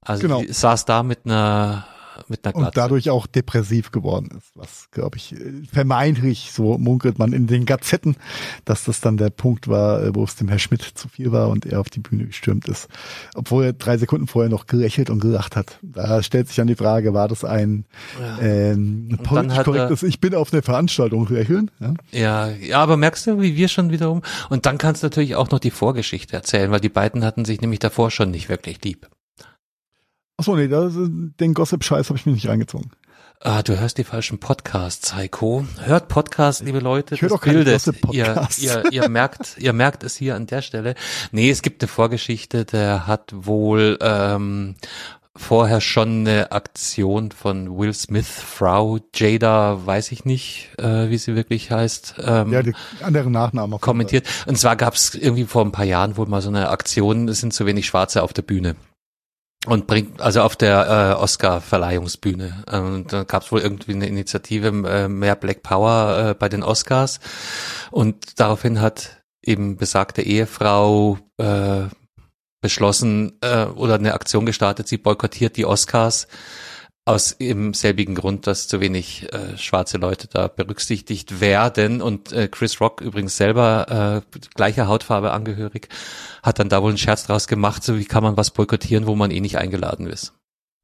also genau. saß da mit einer, mit einer Und Glatze. dadurch auch depressiv geworden ist, was, glaube ich, vermeintlich, so munkelt man in den Gazetten, dass das dann der Punkt war, äh, wo es dem Herr Schmidt zu viel war und er auf die Bühne gestürmt ist. Obwohl er drei Sekunden vorher noch gelächelt und gelacht hat. Da stellt sich dann die Frage, war das ein ähm, dann politisch hat er- korrektes, ich bin auf eine Veranstaltung lächeln? Ja? Ja, ja, aber merkst du, wie wir schon wiederum, und dann kannst du natürlich auch noch die Vorgeschichte erzählen, weil die beiden hatten sich nämlich davor schon nicht wirklich lieb. Achso, nee, das, den Gossip-Scheiß habe ich mir nicht reingezogen. Ah, du hörst die falschen Podcasts, Heiko. Hört Podcasts, liebe Leute. Ich hör das doch bildet. Gossip-Podcasts. Ihr, ihr, ihr merkt, ihr merkt es hier an der Stelle. Nee, es gibt eine Vorgeschichte, der hat wohl ähm, vorher schon eine Aktion von Will Smith, Frau Jada, weiß ich nicht, äh, wie sie wirklich heißt, ähm, Ja, die anderen Nachnamen. kommentiert. Und zwar gab es irgendwie vor ein paar Jahren wohl mal so eine Aktion, es sind zu wenig Schwarze auf der Bühne. Und bringt, also auf der äh, Oscar-Verleihungsbühne. Und da gab es wohl irgendwie eine Initiative, äh, mehr Black Power äh, bei den Oscars. Und daraufhin hat eben besagte Ehefrau äh, beschlossen äh, oder eine Aktion gestartet, sie boykottiert die Oscars aus eben selbigen Grund, dass zu wenig äh, schwarze Leute da berücksichtigt werden. Und äh, Chris Rock übrigens selber äh, gleicher Hautfarbe angehörig, hat dann da wohl einen Scherz draus gemacht, so wie kann man was boykottieren, wo man eh nicht eingeladen ist.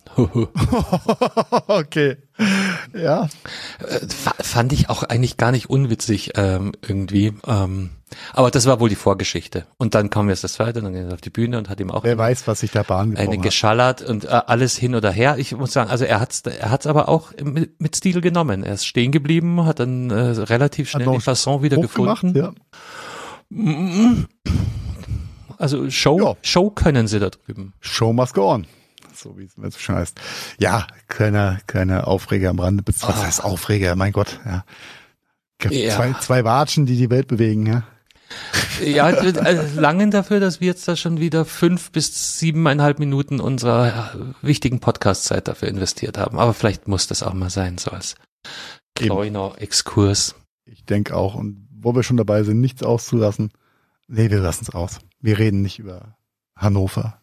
[laughs] Okay. Ja. Äh, fa- fand ich auch eigentlich gar nicht unwitzig ähm, irgendwie. Ähm, aber das war wohl die Vorgeschichte. Und dann kam jetzt das zweite, dann ging er auf die Bühne und hat ihm auch Wer weiß, was sich da Bahn eine hat. geschallert und äh, alles hin oder her. Ich muss sagen, also er hat's, er hat's aber auch mit, mit Stil genommen. Er ist stehen geblieben, hat dann äh, relativ schnell die Fasson wieder gefunden. ja. Also Show, Ja. Show können sie da drüben. Show must go on. So wie es mir so schön heißt. Ja, kleiner, kleiner Aufreger am Rande. Was Ah. heißt Aufreger? Mein Gott, ja. Ja. Zwei, zwei Watschen, die die Welt bewegen, ja. Ja, äh, langen dafür, dass wir jetzt da schon wieder fünf bis siebeneinhalb Minuten unserer äh, wichtigen Podcast-Zeit dafür investiert haben. Aber vielleicht muss das auch mal sein, so als kleiner Exkurs. Ich denke auch. Und wo wir schon dabei sind, nichts auszulassen. Nee, wir lassen es aus. Wir reden nicht über Hannover.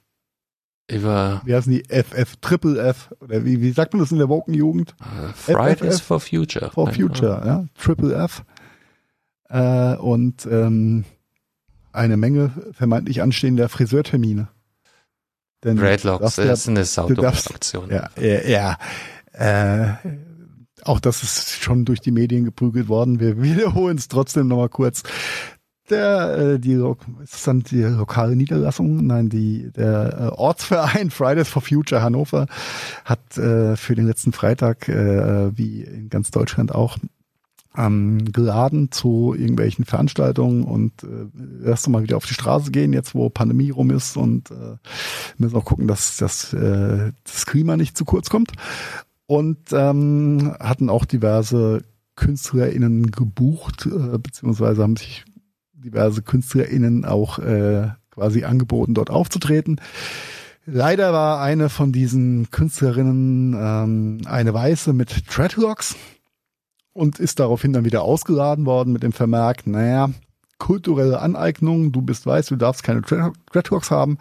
Über Wie heißen die? FF, Triple F? Oder wie, wie sagt man das in der Woken-Jugend? äh, Fridays for Future. For Future, ja. Triple F. Äh, und ähm, eine Menge vermeintlich anstehender Friseurtermine. Denn Dreadlocks, das ist eine saudumme darfst- Aktion. Ja, ja, ja. Äh, auch das ist schon durch die Medien geprügelt worden. Wir [laughs] wiederholen es trotzdem nochmal kurz. Der, äh, die, ist das dann die lokale Niederlassung? Nein, die, der äh, Ortsverein [laughs] Fridays for Future Hannover hat äh, für den letzten Freitag, äh, wie in ganz Deutschland auch, ähm, geladen zu irgendwelchen Veranstaltungen und äh, erst mal wieder auf die Straße gehen, jetzt wo Pandemie rum ist und äh, müssen auch gucken, dass, dass äh, das Klima nicht zu kurz kommt. Und ähm, hatten auch diverse KünstlerInnen gebucht, äh, beziehungsweise haben sich diverse KünstlerInnen auch äh, quasi angeboten, dort aufzutreten. Leider war eine von diesen Künstlerinnen ähm, eine Weiße mit Dreadlocks und ist daraufhin dann wieder ausgeladen worden mit dem Vermerk, naja, kulturelle Aneignung, du bist weiß, du darfst keine Dreadlocks haben.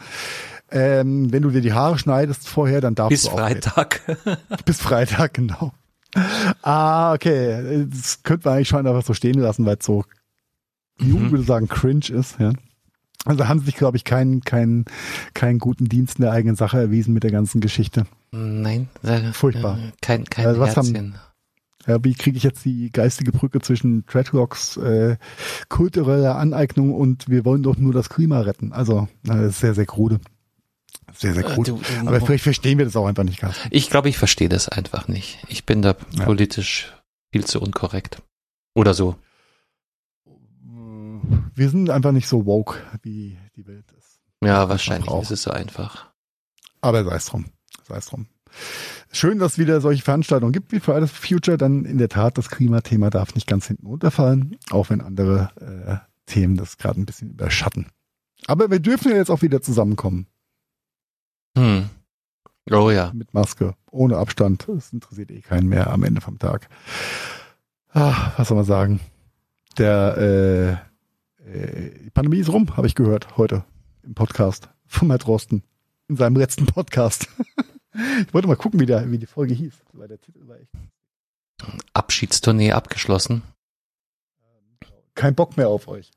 Ähm, wenn du dir die Haare schneidest vorher, dann darfst Bis du auch Freitag. [laughs] Bis Freitag, genau. Ah, okay. Das könnte man eigentlich schon einfach so stehen lassen, weil es so, die Jugend würde sagen, cringe ist, ja. Also haben sie sich, glaube ich, keinen, keinen, keinen guten Dienst in der eigenen Sache erwiesen mit der ganzen Geschichte. Nein, äh, Furchtbar. äh, Kein, kein Also was Herzchen. Ja, wie kriege ich jetzt die geistige Brücke zwischen Dreadlocks, äh, kultureller Aneignung und wir wollen doch nur das Klima retten? Also, ist sehr, sehr krude. Sehr, sehr Äh, krude. du- Aber vielleicht verstehen wir das auch einfach nicht ganz. Ich glaube, ich verstehe das einfach nicht. Ich bin da Ja. politisch viel zu unkorrekt. Oder so. Wir sind einfach nicht so woke, wie die Welt ist. Ja, wahrscheinlich ist es so einfach. Aber sei es drum. Sei es drum. Schön, dass es wieder solche Veranstaltungen gibt wie Fridays for Future. Dann in der Tat, das Klimathema darf nicht ganz hinten runterfallen, auch wenn andere äh, Themen das gerade ein bisschen überschatten. Aber wir dürfen ja jetzt auch wieder zusammenkommen. Hm. Oh ja. mit Maske, ohne Abstand. Das interessiert eh keinen mehr am Ende vom Tag. Ah, was soll man sagen? Der äh, die Pandemie ist rum, habe ich gehört heute im Podcast von Matt Rosten in seinem letzten Podcast. [laughs] ich wollte mal gucken, wie, der, wie die Folge hieß, weil der Titel war echt Abschiedstournee abgeschlossen. kein Bock mehr auf euch.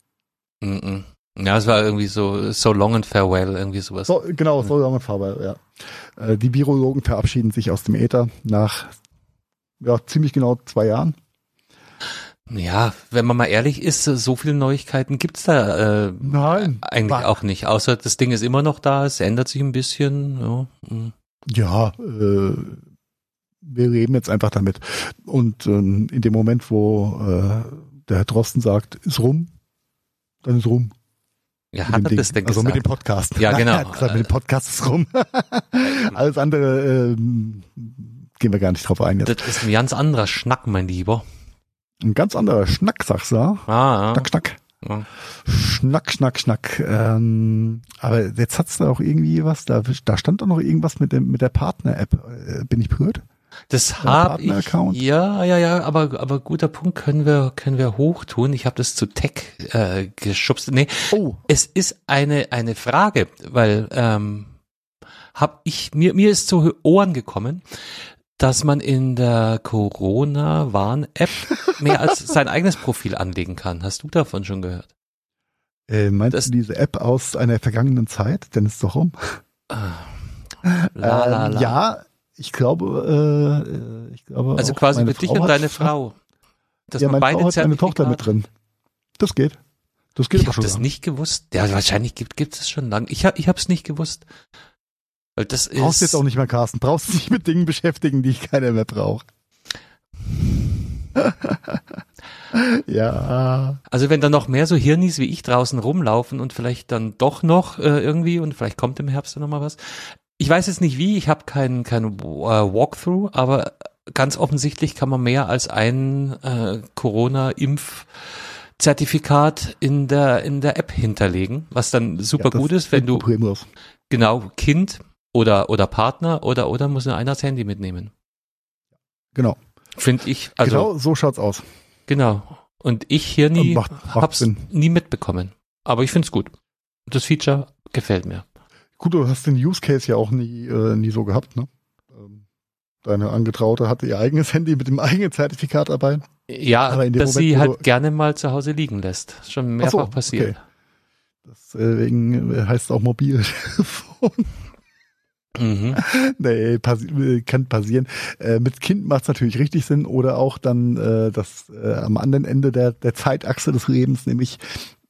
Mhm. Ja, es war irgendwie so So Long and Farewell, irgendwie sowas. So, genau, so lange Farbe, ja. Äh, die Virologen verabschieden sich aus dem Äther nach ja, ziemlich genau zwei Jahren. Ja, wenn man mal ehrlich ist, so viele Neuigkeiten gibt's da äh, Nein. eigentlich auch nicht. Außer das Ding ist immer noch da, es ändert sich ein bisschen. Ja. mhm. Ja, äh, wir leben jetzt einfach damit. Und ähm, in dem Moment, wo äh, der Herr Drosten sagt, ist rum, dann ist rum. Ja, hat er Ding. das denn also mit dem gesagt? Podcast. Ja, genau. [laughs] er hat gesagt, mit dem Podcast ist rum. [laughs] Alles andere ähm, gehen wir gar nicht drauf ein jetzt. Das ist ein ganz anderer Schnack, mein Lieber. Ein ganz anderer Schnack, sagst du. ja? Ah, Schnack, schnack. ja. Schnack, schnack, schnack. Ähm, aber jetzt hat's da auch irgendwie was, da, da stand doch noch irgendwas mit, dem, mit der Partner-App. Äh, bin ich berührt? Das habe ich. Partner-Account. Ja, ja, ja, aber aber guter Punkt können wir können wir hochtun. Ich habe das zu Tech äh, geschubst. Nee, Oh, es ist eine eine Frage, weil ähm, hab ich mir mir ist zu Ohren gekommen, dass man in der Corona Warn App mehr als [laughs] sein eigenes Profil anlegen kann. Hast du davon schon gehört? Äh, meinst Das- du diese App aus einer vergangenen Zeit? Denn ist doch rum. Ah, La, la, Ähm, la. ja, ich glaube, äh, äh, ich glaube. Also auch quasi für dich Frau und deine [laughs] Frau. Dass ja, man meine beide Frau hat meine Tochter mit drin. Das geht. Das geht Ich habe das nicht gewusst. Ja, wahrscheinlich gibt gibt es schon lange. Ich habe ich habe es nicht gewusst. Weil das ist Brauchst jetzt auch nicht mehr, Carsten. Brauchst dich mit Dingen beschäftigen, die keiner mehr braucht. [laughs] ja. Also wenn da noch mehr so Hirnis wie ich draußen rumlaufen und vielleicht dann doch noch äh, irgendwie und vielleicht kommt im Herbst dann noch mal was. Ich weiß jetzt nicht wie, ich habe keinen kein, äh, Walkthrough, aber ganz offensichtlich kann man mehr als ein äh, Corona-Impf-Zertifikat in der in der App hinterlegen, was dann super ja, gut ist, wenn du genau Kind oder oder Partner oder oder muss nur einer das Handy mitnehmen. Genau. Finde ich also genau so schaut's aus. Genau. Und ich hier nie Macht- macht hab's Sinn. nie mitbekommen. Aber ich find's gut. Das Feature gefällt mir. Gut, du hast den Use Case ja auch nie, äh, nie so gehabt, ne? Ähm, Deine Angetraute hatte ihr eigenes Handy mit dem eigenen Zertifikat dabei. Ja, dass Moment, sie halt gerne mal zu Hause liegen lässt. Ist Schon Ach mehrfach so, passiert. okay. Deswegen äh, heißt es auch Mobiltelefon. [laughs] Mhm. [laughs] nee, passi äh, kann passieren. Äh, mit Kind macht es natürlich richtig Sinn oder auch dann äh, das äh, am anderen Ende der, der Zeitachse des Lebens, nämlich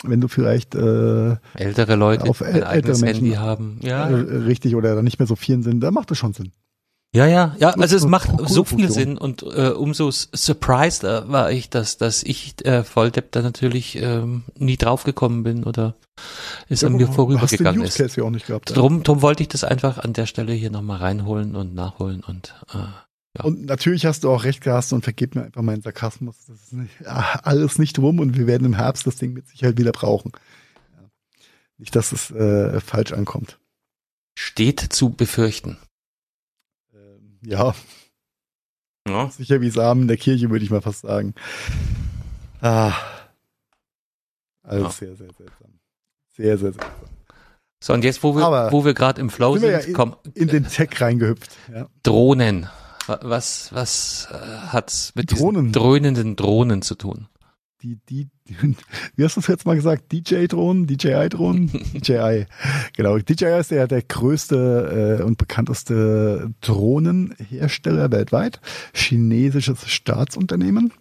wenn du vielleicht äh, Ältere Leute, Auf ein äl- eigenes ältere Menschen. Handy haben. Ja. äh, richtig oder dann nicht mehr so vielen sind, da macht es schon Sinn. Ja, ja, ja, also es macht so viel. Sinn und äh, umso surprised war ich, dass, dass ich äh, Volldepp da natürlich ähm, nie draufgekommen bin oder es an mir Du hast den vorübergegangen ist. Ja auch nicht gehabt. Drum, drum wollte ich das einfach an der Stelle hier nochmal reinholen und nachholen und äh, Ja. Und natürlich hast du auch recht, Carsten, und vergib mir einfach meinen Sarkasmus. Das ist nicht, ah, alles nicht rum und wir werden im Herbst das Ding mit Sicherheit wieder brauchen. Ja. Nicht, dass es äh, falsch ankommt. steht zu befürchten. Ja, Ja. sicher wie Samen in der Kirche, würde ich mal fast sagen. Ah. Alles Ja. sehr, sehr seltsam. Sehr, sehr seltsam. So, und jetzt, wo wir, Aber wo wir gerade im Flow sind sind, ja in- komm, In den Tech reingehüpft. Ja. Drohnen. Wa- Was, was äh, hat's mit Drohnen. diesen dröhnenden Drohnen zu tun? Die, die, wie hast du es jetzt mal gesagt? DJ-Drohnen, DJI-Drohnen? [laughs] DJI. Genau. DJI ist ja der größte äh, und bekannteste Drohnenhersteller weltweit. Chinesisches Staatsunternehmen.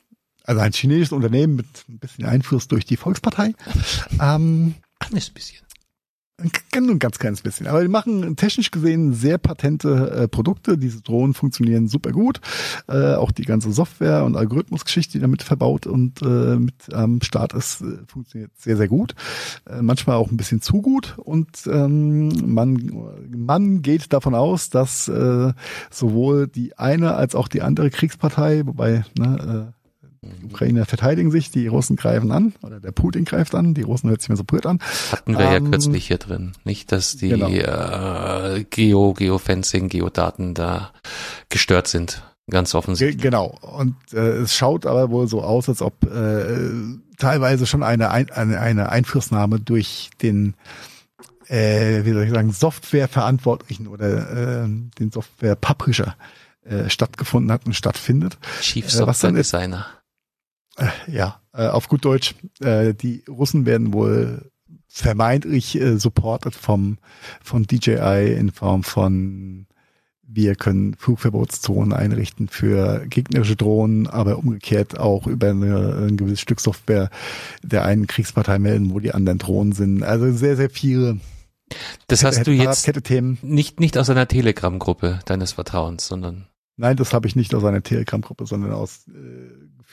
Also ein chinesisches Unternehmen mit ein bisschen Einfluss durch die Volkspartei. [laughs] Ähm, Kleines bisschen. ein nur ein ganz kleines bisschen. Aber die machen technisch gesehen sehr patente äh, Produkte. Diese Drohnen funktionieren super gut. Äh, auch die ganze Software und Algorithmusgeschichte, die damit verbaut und äh, mit am Start ist, äh, funktioniert sehr, sehr gut. Äh, manchmal auch ein bisschen zu gut. Und ähm, man, man geht davon aus, dass äh, sowohl die eine als auch die andere Kriegspartei, wobei ne, die Ukrainer verteidigen sich, die Russen greifen an, oder der Putin greift an, die Russen hört sich mir so blöd an. Hatten wir ja Ähm, kürzlich hier drin. Nicht, dass die genau. äh, Geo, Geofencing, Geodaten da gestört sind. Ganz Ge offensichtlich. genau. Und äh, es schaut aber wohl so aus, als ob äh, teilweise schon eine, ein, eine, eine Einflussnahme durch den, äh, wie soll ich sagen, Softwareverantwortlichen oder äh, den Software-Publisher äh, stattgefunden hat und stattfindet. Chief äh, Software Designer. Ja, äh, auf gut Deutsch, äh, die Russen werden wohl vermeintlich äh, supported vom von DJI in Form von wir können Flugverbotszonen einrichten für gegnerische Drohnen, aber umgekehrt auch über eine, ein gewisses Stück Software der einen Kriegspartei melden, wo die anderen Drohnen sind. Also sehr, sehr viele Das hast du jetzt nicht, nicht aus einer Telegram-Gruppe deines Vertrauens, sondern Nein, das habe ich nicht aus einer Telegram-Gruppe, sondern aus äh,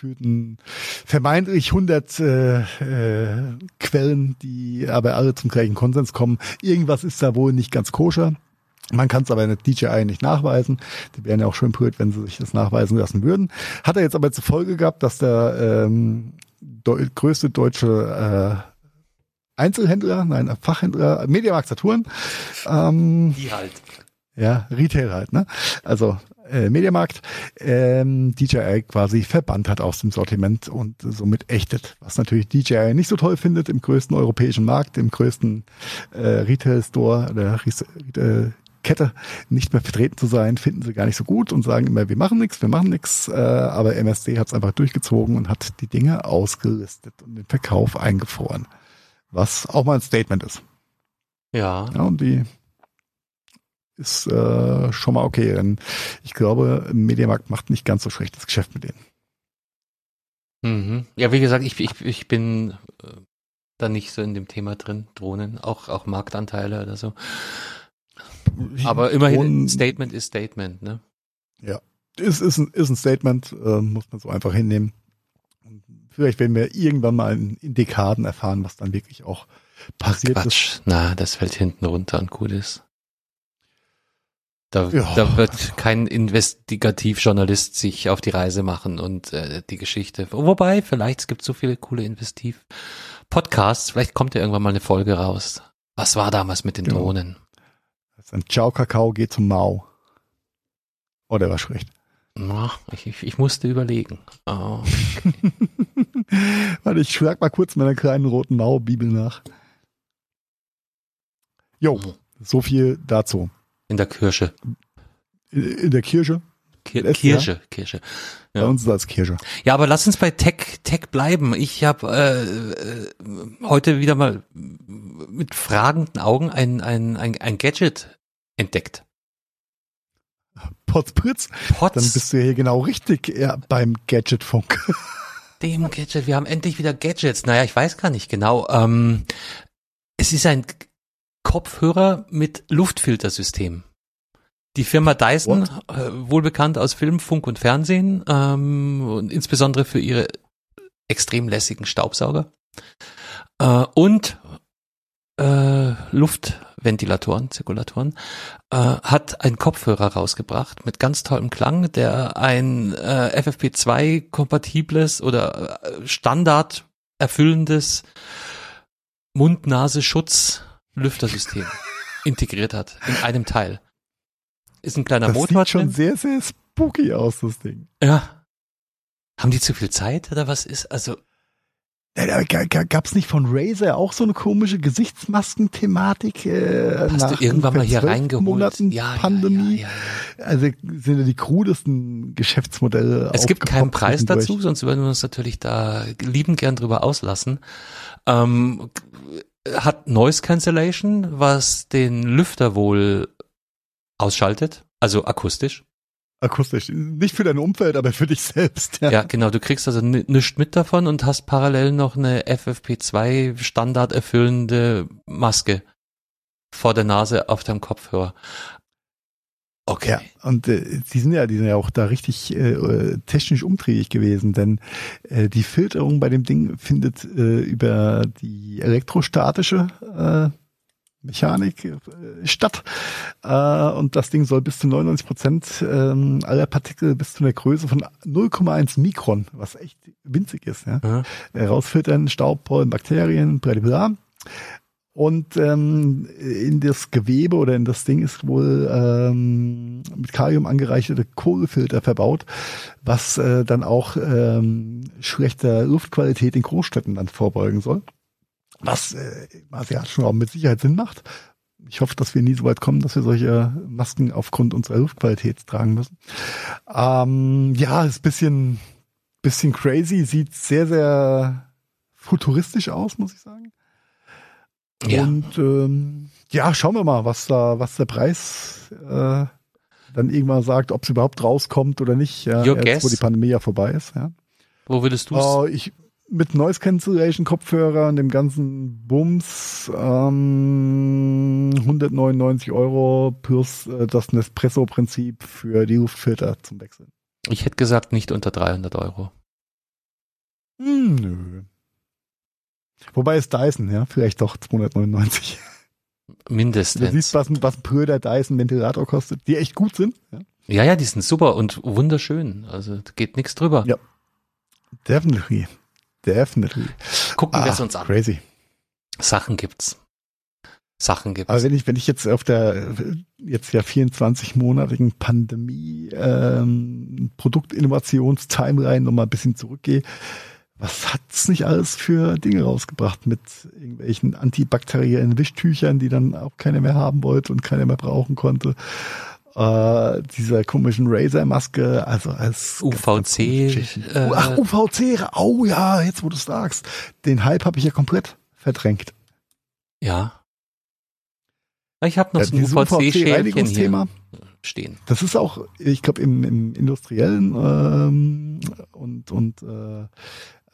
gefühlten vermeintlich 100 äh, äh, Quellen, die aber alle zum gleichen Konsens kommen. Irgendwas ist da wohl nicht ganz koscher. Man kann es aber in der DJI nicht nachweisen. Die wären ja auch schön blöd, wenn sie sich das nachweisen lassen würden. Hat er jetzt aber zur Folge gehabt, dass der ähm, deu größte deutsche äh, Einzelhändler, nein, Fachhändler, Mediamarkt Saturn, ähm, die halt. ja, Retail halt, ne? Also äh, Mediamarkt, ähm, DJI quasi verbannt hat aus dem Sortiment und somit ächtet. Was natürlich DJI nicht so toll findet im größten europäischen Markt, im größten äh, Retail-Store oder Retail Kette nicht mehr vertreten zu sein, finden sie gar nicht so gut und sagen immer, wir machen nichts, wir machen nichts. Äh, aber MSD hat es einfach durchgezogen und hat die Dinge ausgelistet und den Verkauf eingefroren. Was auch mal ein Statement ist. Ja. Ja, und die ist äh, schon mal okay. Denn ich glaube, Mediamarkt macht nicht ganz so schlechtes Geschäft mit denen. Mhm. Ja, wie gesagt, ich, ich, ich bin äh, da nicht so in dem Thema drin, Drohnen, auch, auch Marktanteile oder so. Aber immerhin, Drohnen- Statement ist Statement, ne? ist, ist, ein, ist ein Statement, äh, muss man so einfach hinnehmen. Vielleicht werden wir irgendwann mal in, in Dekaden erfahren, was dann wirklich auch passiert ist. Quatsch. Na, das fällt hinten runter und gut ist. Da, Ja. da wird kein Investigativjournalist sich auf die Reise machen und äh, die Geschichte. Wobei, vielleicht es gibt so viele coole Investiv-Podcasts. Vielleicht kommt ja irgendwann mal eine Folge raus. Was war damals mit den Genau. Drohnen? Ein Ciao Kakao geht zum Mao. Oh, der war schlecht. Na, ich, ich, ich musste überlegen. Oh. [laughs] Warte, ich schlag mal kurz meiner kleinen roten Mao-Bibel nach. Jo, so viel dazu. In der Kirche. In, der Kirche, Kir Ist, Kirche, Kirche. bei Ja. uns ist das Kirche. Ja, aber lass uns bei Tech, Tech bleiben. Ich habe äh, äh, heute wieder mal mit fragenden Augen ein, ein, ein, ein Gadget entdeckt. Potzpritz, Potz, dann bist du ja hier genau richtig ja, beim Gadgetfunk. [laughs] dem Gadget. Wir haben endlich wieder Gadgets. Naja, ich weiß gar nicht genau. Ähm, es ist ein Kopfhörer mit Luftfiltersystem. Die Firma Dyson, äh, wohl bekannt aus Film, Funk und Fernsehen, ähm, und insbesondere für ihre extrem lässigen Staubsauger äh, und äh, Luftventilatoren, Zirkulatoren, äh, hat einen Kopfhörer rausgebracht mit ganz tollem Klang, der ein äh, FFP2 kompatibles oder äh, Standard erfüllendes Mund-Nase-Schutz-Lüftersystem [laughs] integriert hat in einem Teil. Ist ein kleiner Das Motor sieht schon drin. sehr, sehr spooky aus, das Ding. Ja. Haben die zu viel Zeit oder was ist? Also Gab's nicht von Razer auch so eine komische Gesichtsmasken-Thematik? Äh, hast du irgendwann mal hier reingeholt? Monaten ja, Pandemie. Ja, ja. Also sind ja die krudesten Geschäftsmodelle. Es gibt keinen Preis dazu, sonst würden wir uns natürlich da liebend gern drüber auslassen. Ähm, hat Noise Cancellation, was den Lüfter wohl ausschaltet, also akustisch. Akustisch. Nicht für dein Umfeld, aber für dich selbst. Ja. Ja, genau. Du kriegst also ni- nichts mit davon und hast parallel noch eine FFP2 Standard erfüllende Maske vor der Nase auf deinem Kopfhörer. Okay. Ja, und äh, die sind ja, die sind ja auch da richtig äh, äh, technisch umtriebig gewesen, denn äh, die Filterung bei dem Ding findet äh, über die elektrostatische äh, Mechanik äh, statt. Äh, und das Ding soll bis zu 99 Prozent ähm, aller Partikel bis zu einer Größe von 0,1 Mikron, was echt winzig ist, ja, äh, rausfiltern, Staub, Pollen, Bakterien, bla. Und ähm, in das Gewebe oder in das Ding ist wohl ähm, mit Kalium angereicherte Kohlefilter verbaut, was äh, dann auch ähm, schlechter Luftqualität in Großstädten dann vorbeugen soll. Was äh, im asiatischen Raum mit Sicherheit Sinn macht. Ich hoffe, dass wir nie so weit kommen, dass wir solche Masken aufgrund unserer Luftqualität tragen müssen. Ähm, ja, ist bisschen, bisschen crazy, sieht sehr, sehr futuristisch aus, muss ich sagen. Ja. Und ähm, ja, schauen wir mal, was da, was der Preis äh, dann irgendwann sagt, ob es überhaupt rauskommt oder nicht. Ja, Your jetzt, guess? wo die Pandemie ja vorbei ist. Ja. Wo würdest du Oh, ich mit Noise Cancellation Kopfhörer und dem ganzen Bums ähm, 199 Euro plus äh, das Nespresso-Prinzip für die Luftfilter zum Wechseln. Ich hätte gesagt, nicht unter 300 Euro. Hm, nö. Wobei es Dyson, ja, vielleicht doch 299. Du Mindestens. siehst, was, ein- was ein Brüder Dyson Ventilator kostet, die echt gut sind. Ja. Ja, ja, die sind super und wunderschön. Also da geht nichts drüber. Ja. Definitely. Definitely. Gucken wir Ah, es uns an. Crazy. Sachen gibt's. Sachen gibt's. Aber wenn ich, wenn ich jetzt auf der jetzt ja 24-monatigen Pandemie ähm, Produktinnovations-Timeline nochmal ein bisschen zurückgehe, was hat's nicht alles für Dinge rausgebracht mit irgendwelchen antibakteriellen Wischtüchern, die dann auch keiner mehr haben wollte und keiner mehr brauchen konnte. Äh, dieser komischen Razer-Maske, also als UVC, äh, Ach, UVC, oh ja, jetzt wo du sagst. Den Hype habe ich ja komplett verdrängt. ja. Ich habe noch Ja, so ein UVC-Reinigungsthema. stehen. Das ist auch, ich glaube, im, im industriellen ähm, und, und äh,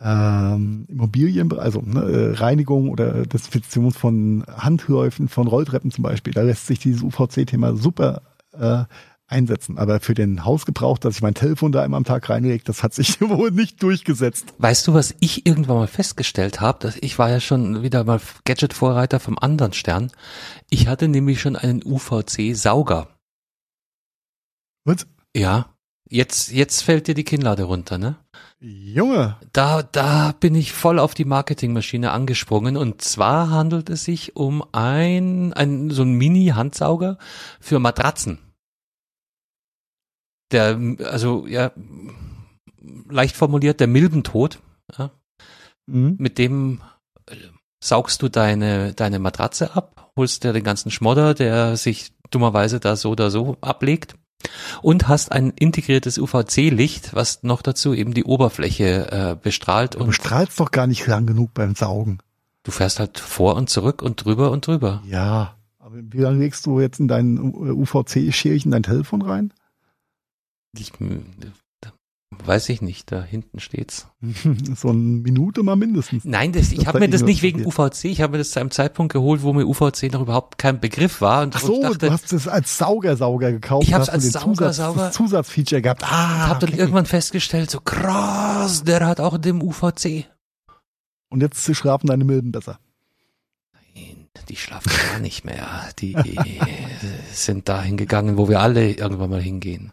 ähm, Immobilien, also ne, äh, Reinigung oder Desinfektion von Handläufen, von Rolltreppen zum Beispiel, da lässt sich dieses UVC-Thema super äh, einsetzen. Aber für den Hausgebrauch, dass ich mein Telefon da einmal am Tag reinlege, das hat sich [laughs] wohl nicht durchgesetzt. Weißt du, was ich irgendwann mal festgestellt habe? Dass ich war ja schon wieder mal Gadget-Vorreiter vom anderen Stern. Ich hatte nämlich schon einen UVC-Sauger. Was? Ja. Jetzt, jetzt fällt dir die Kinnlade runter, ne? Junge, Da, da bin ich voll auf die Marketingmaschine angesprungen und zwar handelt es sich um ein, ein so ein Mini-Handsauger für Matratzen. Der, also ja, leicht formuliert, der Milbentod, ja, mhm. mit dem äh, saugst du deine, deine Matratze ab, holst dir den ganzen Schmodder, der sich dummerweise da so oder so ablegt und hast ein integriertes UVC-Licht, was noch dazu eben die Oberfläche äh, bestrahlt du und strahlst doch gar nicht lang genug beim Saugen. du fährst halt vor und zurück und drüber und drüber. Ja, aber wie lange legst du jetzt in dein UVC-Schälchen dein Telefon rein? Ich, weiß ich nicht, da hinten steht's. [laughs] So eine Minute mal mindestens. Nein, das, ich habe mir das nicht wegen UVC, ich habe mir das zu einem Zeitpunkt geholt, wo mir UVC noch überhaupt kein Begriff war und Ach so, ich dachte, du hast es als Saugersauger gekauft. Ich hab's hast du als Zusatz, Saugersauger- das Zusatzfeature gehabt. Ah, habe dann okay. irgendwann festgestellt, so krass, der hat auch dem UVC. Und jetzt schlafen deine Milben besser. Nein, Die schlafen gar nicht mehr. Die [laughs] sind dahin gegangen, wo wir alle irgendwann mal hingehen.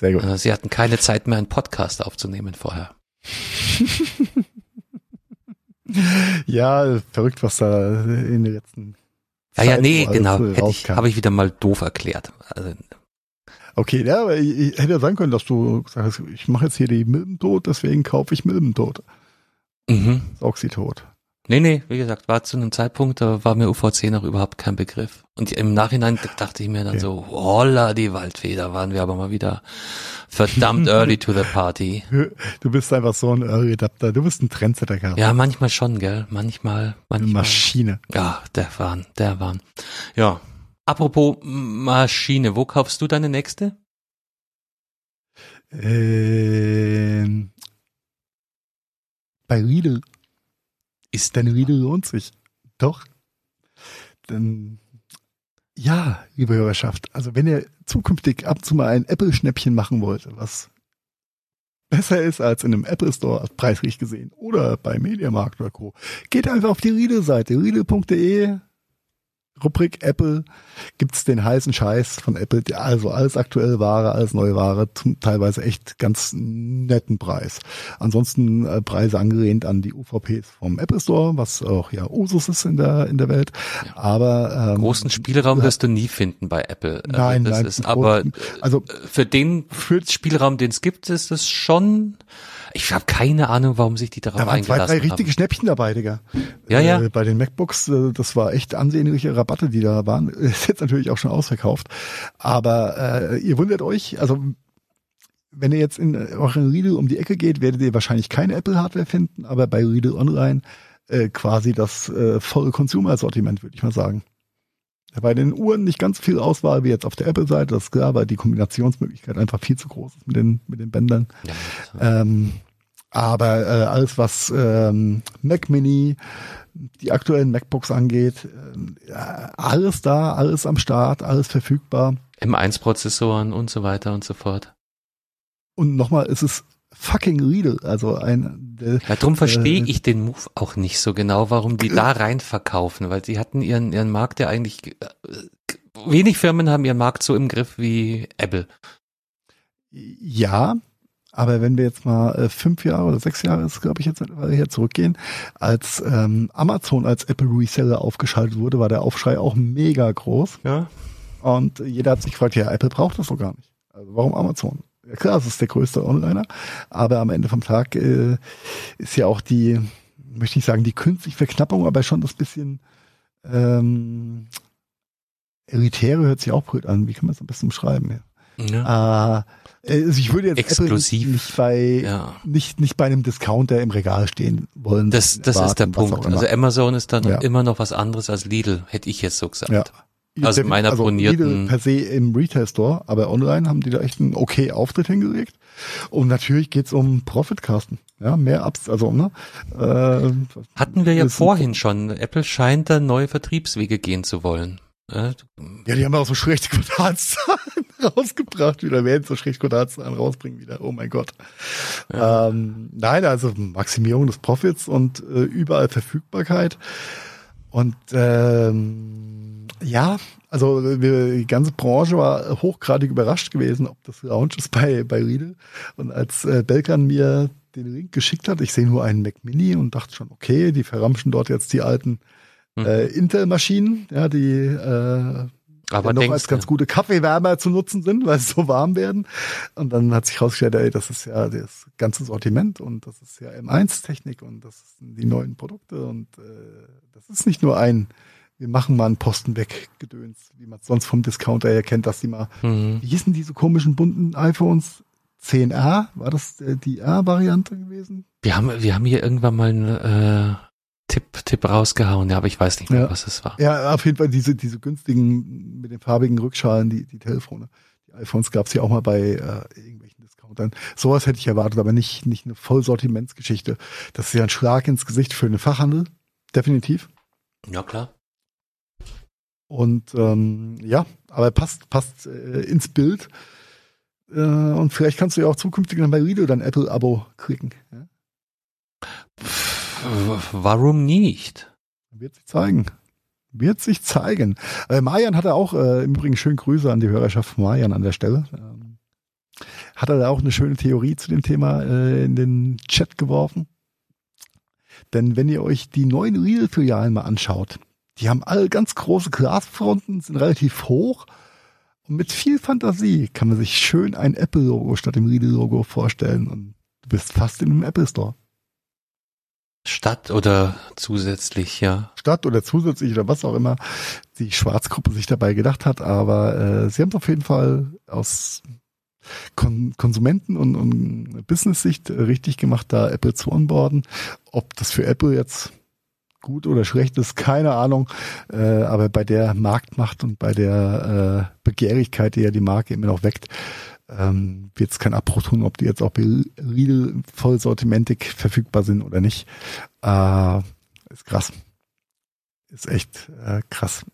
Sehr gut. Äh, Sie hatten keine Zeit mehr, einen Podcast aufzunehmen vorher. [laughs] Ja, verrückt, was da in den letzten. Ja, ja, Zeit nee, genau. habe ich wieder mal doof erklärt. Also, Okay, ja, aber ich, ich hätte ja sagen können, dass du gesagt hast, ich mache jetzt hier die Milben tot, deswegen kaufe ich Milben tot. mhm. Saug sie tot. Nee, nee, wie gesagt, war zu einem Zeitpunkt, da war mir UVC noch überhaupt kein Begriff. Und im Nachhinein dachte ich mir dann Okay. so, holla die Waldfee, da waren wir aber mal wieder verdammt [laughs] early to the party. Du bist einfach so ein Early Adapter. Du bist ein Trendsetter, Karl. Ja, manchmal schon, gell? Manchmal, manchmal. Maschine. Ja, der waren, der waren. Ja. Apropos Maschine, wo kaufst du deine nächste? Ähm, bei Riedel. Ist Denn Riedel lohnt sich. Doch. Denn, ja, liebe Hörerschaft, also wenn ihr zukünftig ab und zu mal ein Apple-Schnäppchen machen wollt, was besser ist als in einem Apple Store preislich gesehen oder bei Mediamarkt oder Co., geht einfach auf die Riedel-Seite, riedel.de, Rubrik Apple, gibt's den heißen Scheiß von Apple, also alles aktuelle Ware, alles neue Ware, zum teilweise echt ganz netten Preis. Ansonsten äh, Preise angelehnt an die UVPs vom Apple Store, was auch ja Usus ist in der in der Welt. Aber ähm, großen Spielraum wirst du nie finden bei Apple. Also Nein, das nein, ist, aber also für den Spielraum, den es gibt, ist es schon. Ich habe keine Ahnung, warum sich die darauf Da waren zwei, eingelassen drei richtige haben. Schnäppchen dabei, Digga. Ja, ja. Äh, bei den MacBooks, äh, das war echt ansehnliche Rabatte, die da waren. [laughs] Ist jetzt natürlich auch schon ausverkauft. Aber äh, ihr wundert euch, also wenn ihr jetzt in euren Riedel um die Ecke geht, werdet ihr wahrscheinlich keine Apple-Hardware finden, aber bei Riedel Online äh, quasi das äh, volle Consumer-Sortiment, würde ich mal sagen. Bei den Uhren nicht ganz viel Auswahl wie jetzt auf der Apple-Seite, das ist klar, weil die Kombinationsmöglichkeit einfach viel zu groß ist mit den, mit den Bändern. Ja, Ähm, aber äh, alles, was ähm, Mac Mini, die aktuellen MacBooks angeht, ja, alles da, alles am Start, alles verfügbar. M1-Prozessoren und so weiter und so fort. Und nochmal, es ist fucking Riedel, also ein der, Ja, drum verstehe Äh, ich den Move auch nicht so genau, warum die da rein verkaufen, weil sie hatten ihren, ihren Markt ja eigentlich, äh, wenig Firmen haben ihren Markt so im Griff wie Apple. ja, aber wenn wir jetzt mal äh, fünf Jahre oder sechs Jahre ist, glaube ich, jetzt mittlerweile her zurückgehen, als ähm, Amazon als Apple Reseller aufgeschaltet wurde, war der Aufschrei auch mega groß. Ja. Und jeder hat sich gefragt, ja, Apple braucht das doch gar nicht. Also warum Amazon? Ja klar, es ist der größte Onliner, aber am Ende vom Tag äh, ist ja auch die, möchte ich sagen, die künstliche Verknappung, aber schon das bisschen ähm, elitäre hört sich auch blöd an. Wie kann man das am besten beschreiben? Ja. Ja. Äh, also ich würde jetzt Exklusiv. Nicht bei ja. nicht nicht bei einem Discounter im Regal stehen wollen. Das, das ist der warten, was auch Punkt. Also Amazon ist dann Ja. immer noch was anderes als Lidl, hätte ich jetzt so gesagt. Ja. Also meiner also Lidl per se im Retail Store, aber online haben die da echt einen okay Auftritt hingelegt. Und natürlich geht's um Profitcasten. Ja, mehr Abs, also, ne? Äh, Hatten wir ja vorhin schon. Apple scheint da neue Vertriebswege gehen zu wollen. Ja, Ja, die haben auch so schlechte Quartalszahlen [laughs] rausgebracht wieder, werden so schlechte Quartalszahlen rausbringen wieder. Oh mein Gott. Ähm, nein, also Maximierung des Profits und äh, überall Verfügbarkeit. Und ähm, ja, also wir, die ganze Branche war hochgradig überrascht gewesen, ob das Launch ist bei, bei Riedel. Und als äh, Belkan mir den Link geschickt hat, ich sehe nur einen Mac Mini und dachte schon, okay, die verramschen dort jetzt die alten Mhm. äh, Intel-Maschinen, ja, die äh, aber noch als ganz gute Kaffeewärmer zu nutzen sind, weil sie so warm werden. Und dann hat sich herausgestellt, ey, das ist ja das ganze Sortiment und das ist ja M1-Technik und das sind die neuen Produkte und äh, das ist nicht nur ein, wir machen mal einen Posten weg Gedöns, wie man es sonst vom Discounter her kennt, dass die mal, Mhm. wie hießen diese komischen bunten iPhones? 10R, war das äh, die R-Variante gewesen? Wir haben, wir haben hier irgendwann mal einen äh, Tipp, Tipp rausgehauen, ja, aber ich weiß nicht mehr, Ja. was es war. Ja, auf jeden Fall diese, diese günstigen mit den farbigen Rückschalen, die, die Telefone. Die iPhones gab es ja auch mal bei äh, irgendwelchen Discountern. Sowas hätte ich erwartet, aber nicht, nicht eine Vollsortimentsgeschichte. Das ist ja ein Schlag ins Gesicht für den Fachhandel, definitiv. Ja, klar. Und ähm, ja, aber passt, passt äh, ins Bild. Äh, und vielleicht kannst du ja auch zukünftig dann bei Rido dein Apple-Abo klicken. Ja? Warum nicht? Wird sich zeigen. Wird sich zeigen. Äh, Marian hatte auch, äh, im Übrigen schönen Grüße an die Hörerschaft von Marian an der Stelle. Ähm, hat er da auch eine schöne Theorie zu dem Thema äh, in den Chat geworfen. Denn wenn ihr euch die neuen Real-Filialen mal anschaut, die haben alle ganz große Glasfronten, sind relativ hoch. Und mit viel Fantasie kann man sich schön ein Apple-Logo statt dem Riedel-Logo vorstellen. Und du bist fast in einem Apple Store. Stadt oder zusätzlich, ja. Stadt oder zusätzlich oder was auch immer die Schwarzgruppe sich dabei gedacht hat. Aber äh, sie haben es auf jeden Fall aus Kon Konsumenten- und, und Business-Sicht richtig gemacht, da Apple zu onboarden. Ob das für Apple jetzt gut oder schlecht ist, keine Ahnung. Äh, aber bei der Marktmacht und bei der äh, Begehrlichkeit, die ja die Marke immer noch weckt, ähm, wird es keinen Abbruch tun, ob die jetzt auch bei Riedel vollsortimentig verfügbar sind oder nicht. Äh, ist krass. Ist echt äh, krass.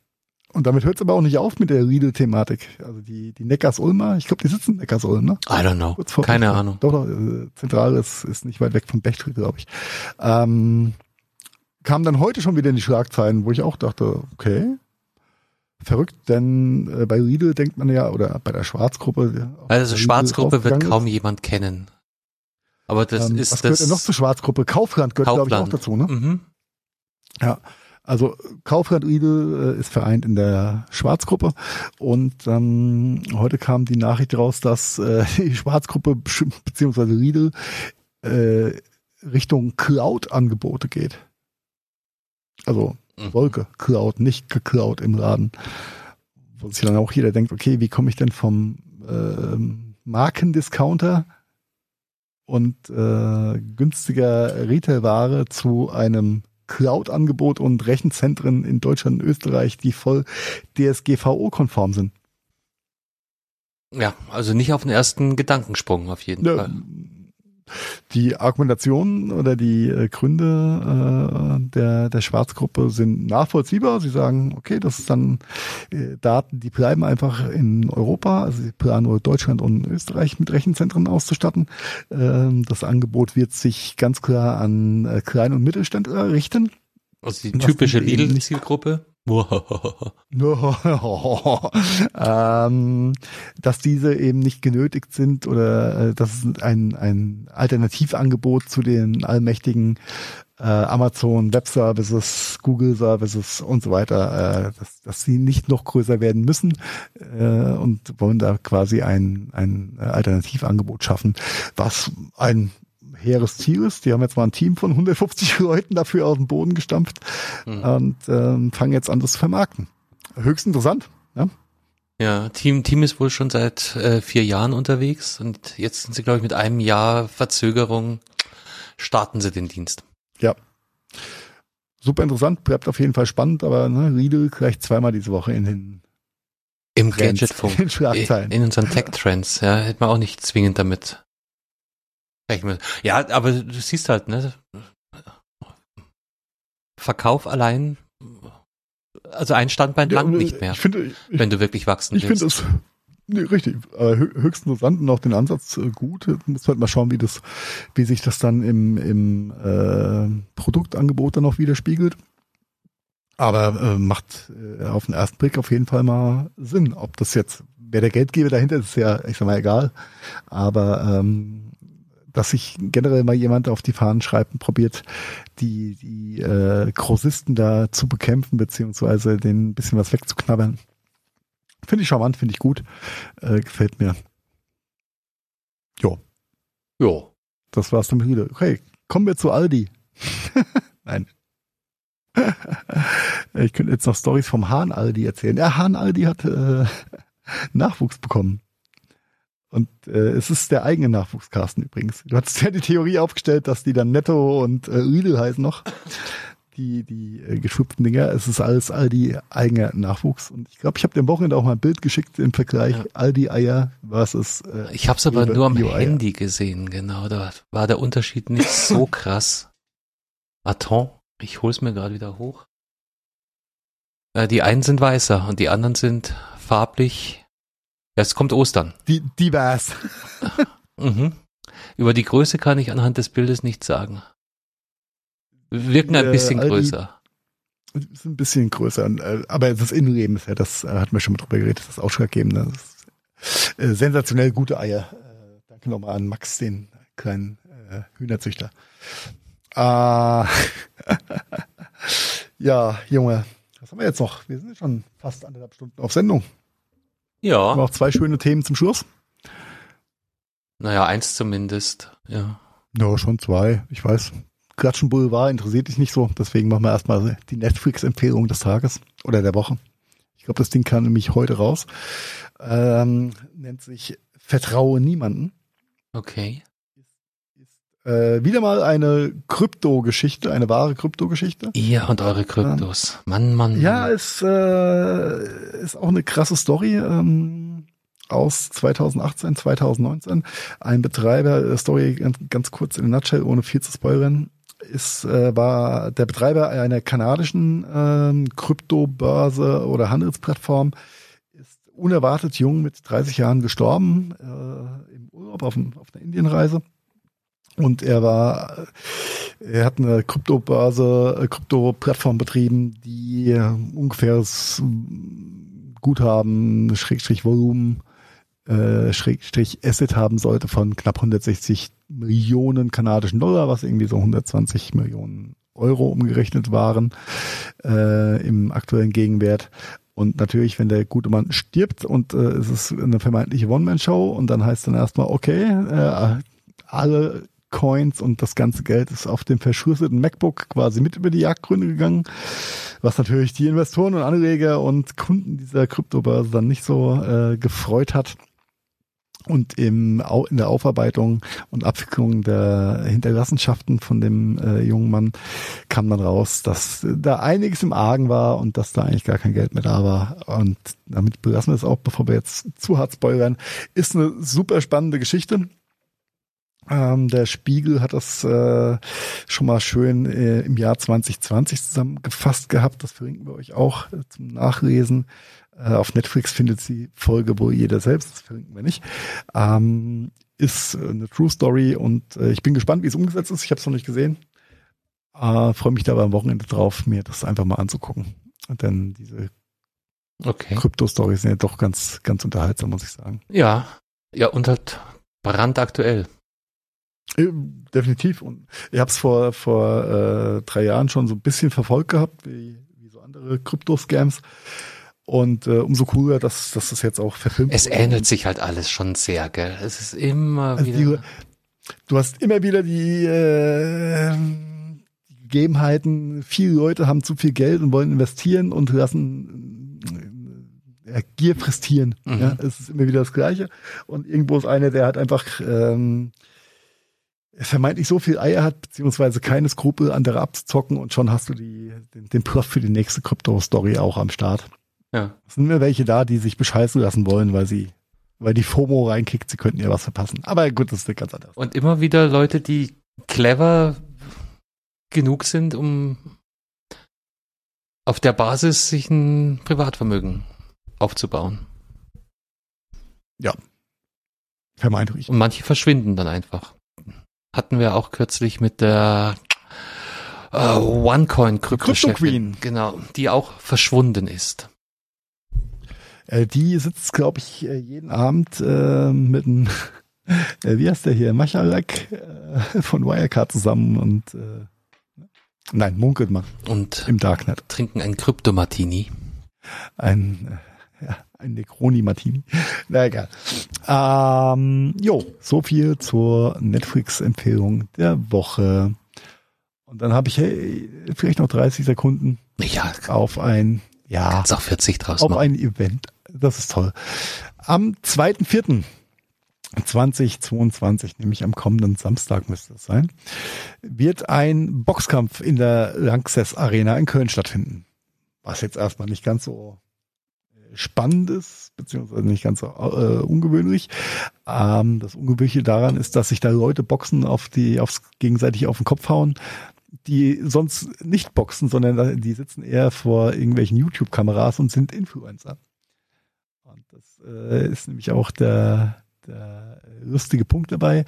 Und damit hört es aber auch nicht auf mit der Riedel-Thematik. Also die, die Neckars-Ulmer, ich glaube, die sitzen in Neckars-Ulm, ne? I don't know. Keine. Ahnung. Doch, doch, äh, zentral ist, ist nicht weit weg vom Bechtel, glaube ich. Ähm, kam dann heute schon wieder in die Schlagzeilen, wo ich auch dachte, okay, verrückt, denn äh, bei Riedel denkt man ja, oder bei der Schwarzgruppe. auch Also Schwarzgruppe wird kaum ist. jemand kennen. Aber das ähm, ist was gehört das denn noch zur Schwarzgruppe? Kaufland gehört, glaube ich, auch dazu, ne? Mhm. Ja. Also Kaufland Riedel äh, ist vereint in der Schwarzgruppe und ähm, heute kam die Nachricht raus, dass äh, [laughs] die Schwarzgruppe beziehungsweise Riedel äh, Richtung Cloud-Angebote geht. Also Mhm. Wolke, Cloud, nicht geklaut im Laden. Wo sich dann auch jeder denkt, okay, wie komme ich denn vom ähm, Markendiscounter und äh, günstiger Retailware zu einem Cloud-Angebot und Rechenzentren in Deutschland und Österreich, die voll DSGVO-konform sind. Ja, also nicht auf den ersten Gedankensprung auf jeden Ja, Fall. Die Argumentationen oder die äh, Gründe äh, der, der Schwarzgruppe sind nachvollziehbar. Sie sagen, okay, das ist dann äh, Daten, die bleiben einfach in Europa. Also sie planen nur Deutschland und Österreich mit Rechenzentren auszustatten. Ähm, das Angebot wird sich ganz klar an äh, Klein- und Mittelständler richten. Also die typische Lidl-Zielgruppe. [laughs] ähm, dass diese eben nicht genötigt sind oder äh, dass es ein, ein Alternativangebot zu den allmächtigen äh, Amazon Web Services, Google Services und so weiter, äh, dass, dass sie nicht noch größer werden müssen äh, und wollen da quasi ein, ein Alternativangebot schaffen, was ein hehres Ziel ist. Die haben jetzt mal ein Team von 150 [laughs] Leuten dafür aus dem Boden gestampft Mhm. und ähm, fangen jetzt an, das zu vermarkten. Höchst interessant. Ja? Ja, Team, Team ist wohl schon seit äh, vier Jahren unterwegs und jetzt sind sie, glaube ich, mit einem Jahr Verzögerung starten sie den Dienst. ja. Super interessant, bleibt auf jeden Fall spannend, aber ne, Riedel gleich zweimal diese Woche in den, Im Gadgetfunk. in. In unseren Tech-Trends, ja, hätte man auch nicht zwingend damit. Ja, aber du siehst halt, ne? Verkauf allein, also ein Standbein Ja, langt nicht mehr, Ich finde, ich, wenn du wirklich wachsen ich willst. finde es nee, richtig, äh, hö- höchst interessant und auch den Ansatz äh, gut. Muss halt mal schauen, wie das, wie sich das dann im, im äh, Produktangebot dann auch widerspiegelt. Aber äh, macht äh, auf den ersten Blick auf jeden Fall mal Sinn. Ob das jetzt, wer der Geldgeber dahinter ist, ist ja, ich sag mal, egal. Aber ähm, dass sich generell mal jemand auf die Fahnen schreibt und probiert, die, die äh, Grossisten da zu bekämpfen, beziehungsweise denen ein bisschen was wegzuknabbern. Finde ich charmant, finde ich gut. Äh, gefällt mir. Jo, Jo. das war's dann wieder. Okay, kommen wir zu Aldi. [laughs] Nein. ich könnte jetzt noch Stories vom Hahn Aldi erzählen. Ja, Hahn Aldi hat äh, Nachwuchs bekommen. Und äh, es ist der eigene Nachwuchs, Carsten, übrigens. Du hattest ja die Theorie aufgestellt, dass die dann Netto und äh, Riedel heißen noch. die, die äh, geschwupften Dinger. Es ist alles Aldi eigener Nachwuchs. Und ich glaube, ich habe dem Wochenende auch mal ein Bild geschickt im Vergleich Ja. Aldi Eier versus äh, Ich habe es aber nur am. Handy gesehen, genau. Da war der Unterschied nicht [laughs] so krass. Attends, ich hol's mir gerade wieder hoch. Äh, die einen sind weißer und die anderen sind farblich. Es kommt Ostern. die, divers. Mhm. Über die Größe kann ich anhand des Bildes nichts sagen. Wirken ein Äh, bisschen Aldi- größer. Ist ein bisschen größer. äh, Aber das Innenleben ist ja, das äh, hatten wir schon mal drüber geredet, das Ausschlaggebende. Das ist, äh, sensationell gute Eier. Äh, danke nochmal an Max, den kleinen äh, Hühnerzüchter. Äh, [laughs] ja, Junge, was haben wir jetzt noch? Wir sind jetzt schon fast anderthalb Stunden auf Sendung. Haben Ja. noch zwei schöne Themen zum Schluss? Naja, eins zumindest. Ja. Ja, schon zwei. Ich weiß. Klatschen Boulevard interessiert dich nicht so. Deswegen machen wir erstmal die Netflix-Empfehlung des Tages oder der Woche. Ich glaube, das Ding kam nämlich heute raus. Ähm, nennt sich Vertraue niemanden. Okay. Äh, wieder mal eine Krypto-Geschichte, eine wahre Krypto-Geschichte. Ihr und eure Kryptos. Mann, Mann. Ja, Mann. es äh, ist auch eine krasse Story ähm, aus 2018, 2019. Ein Betreiber, äh, Story ganz, ganz kurz in a nutshell, ohne viel zu spoilern, ist, äh, war der Betreiber einer kanadischen ähm, Kryptobörse oder Handelsplattform, ist unerwartet jung mit 30 Jahren gestorben äh, im Urlaub auf, dem, auf einer Indienreise. Und er war, er hat eine Kryptobörse, äh, Krypto-Plattform betrieben, die äh, ungefähres mm, Guthaben, Schrägstrich Volumen, äh, Schrägstrich Asset haben sollte von knapp 160 Millionen kanadischen Dollar, was irgendwie so 120 Millionen Euro umgerechnet waren äh, im aktuellen Gegenwert. Und natürlich, wenn der gute Mann stirbt und äh, es ist eine vermeintliche One-Man-Show und dann heißt dann erstmal, okay, äh, alle Coins und das ganze Geld ist auf dem verschlüsselten MacBook quasi mit über die Jagdgründe gegangen, was natürlich die Investoren und Anleger und Kunden dieser Kryptobörse dann nicht so äh, gefreut hat. Und im, in der Aufarbeitung und Abwicklung der Hinterlassenschaften von dem äh, jungen Mann kam dann raus, dass da einiges im Argen war und dass da eigentlich gar kein Geld mehr da war. Und damit belassen wir es auch, bevor wir jetzt zu hart spoilern. Ist eine super spannende Geschichte. Ähm, der Spiegel hat das äh, schon mal schön äh, im Jahr 2020 zusammengefasst gehabt. Das verlinken wir euch auch äh, zum Nachlesen. Äh, auf Netflix findet die Folge wohl jeder selbst. Das verlinken wir nicht. Ähm, ist äh, eine True Story und äh, ich bin gespannt, wie es umgesetzt ist. Ich habe es noch nicht gesehen. Freue mich da aber am Wochenende drauf, mir das einfach mal anzugucken. Denn diese Okay. Krypto-Stories sind ja doch ganz, ganz unterhaltsam, muss ich sagen. Ja. Ja, und halt brandaktuell. Äh, Definitiv. Und ich habe es vor, vor äh, drei Jahren schon so ein bisschen verfolgt gehabt, wie, wie so andere Krypto-Scams. Und äh, umso cooler, dass, dass das jetzt auch verfilmt Es wurde. ähnelt sich halt alles schon sehr, gell? Es ist immer Also wieder. die, du hast immer wieder die, äh, die Gegebenheiten, viele Leute haben zu viel Geld und wollen investieren und lassen äh, ja, Gier frisst Tieren. Mhm. Ja, es ist immer wieder das Gleiche. Und irgendwo ist einer, der hat einfach ähm, vermeintlich so viel Eier hat, beziehungsweise keine Skrupel, andere abzuzocken und schon hast du die, den, den Plot für die nächste Krypto-Story auch am Start. ja. Es sind immer welche da, die sich bescheißen lassen wollen, weil sie, weil die FOMO reinkickt, sie könnten ja was verpassen. Aber gut, das ist ganz andere. Und immer wieder Leute, die clever genug sind, um auf der Basis sich ein Privatvermögen aufzubauen. Vermeintlich. Und manche verschwinden dann einfach. Hatten wir auch kürzlich mit der äh, OneCoin Krypto Queen. Genau, die auch verschwunden ist. Äh, die sitzt, glaube ich, äh, jeden Abend äh, mit einem, [laughs] äh, wie heißt der hier, Machalak äh, [laughs] von Wirecard zusammen und äh, nein, munkelt man Und im Darknet. trinken ein Krypto-Martini. Ein, ein Necroni-Martini. Na egal. Ähm, jo, so viel zur Netflix-Empfehlung der Woche. Und dann habe ich hey, vielleicht noch 30 Sekunden Ja, auf ein, ja, kannst auch 40 draus auf machen. ein Event. Das ist toll. Am 2.4. 2022, nämlich am kommenden Samstag müsste es sein, wird ein Boxkampf in der Lanxess Arena in Köln stattfinden. Was jetzt erstmal nicht ganz so spannend ist, beziehungsweise nicht ganz so äh, ungewöhnlich. Ähm, das Ungewöhnliche daran ist, dass sich da Leute boxen, auf die, aufs gegenseitig auf den Kopf hauen, die sonst nicht boxen, sondern die sitzen eher vor irgendwelchen YouTube-Kameras und sind Influencer. Und das äh, ist nämlich auch der, der lustige Punkt dabei.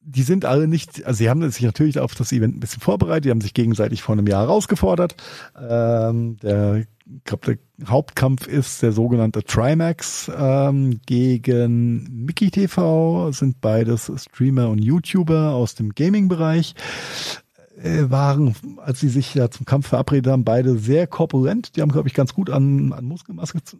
Die sind alle nicht, also sie haben sich natürlich auf das Event ein bisschen vorbereitet, die haben sich gegenseitig vor einem Jahr herausgefordert. Ähm, der, ich glaube, der Hauptkampf ist der sogenannte Trimax ähm, gegen Mickey TV, sind beides Streamer und YouTuber aus dem Gaming-Bereich äh, waren, als sie sich ja zum Kampf verabredet haben, beide sehr korpulent. Die haben, glaube ich, ganz gut an, an Muskelmaske zu,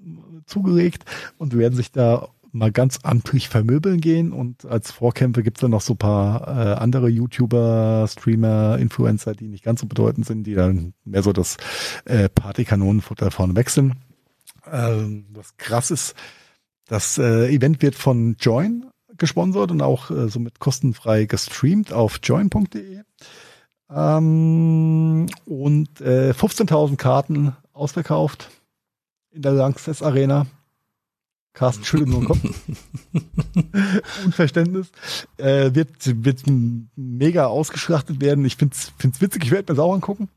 zugelegt und werden sich da mal ganz amtlich vermöbeln gehen und als Vorkämpfe gibt's dann noch so paar äh, andere YouTuber, Streamer, Influencer, die nicht ganz so bedeutend sind, die dann mehr so das äh, Partykanonenfutter vorne wechseln. Ähm, was krass ist, das äh, Event wird von Join gesponsert und auch äh, somit kostenfrei gestreamt auf join.de. Ähm, und äh, 15.000 Karten ausverkauft in der Langsess Arena. Carsten schüttelt nur den Kopf. [laughs] Unverständnis. Äh, wird, wird mega ausgeschlachtet werden. Ich find's, find's witzig, ich werde mir das auch angucken.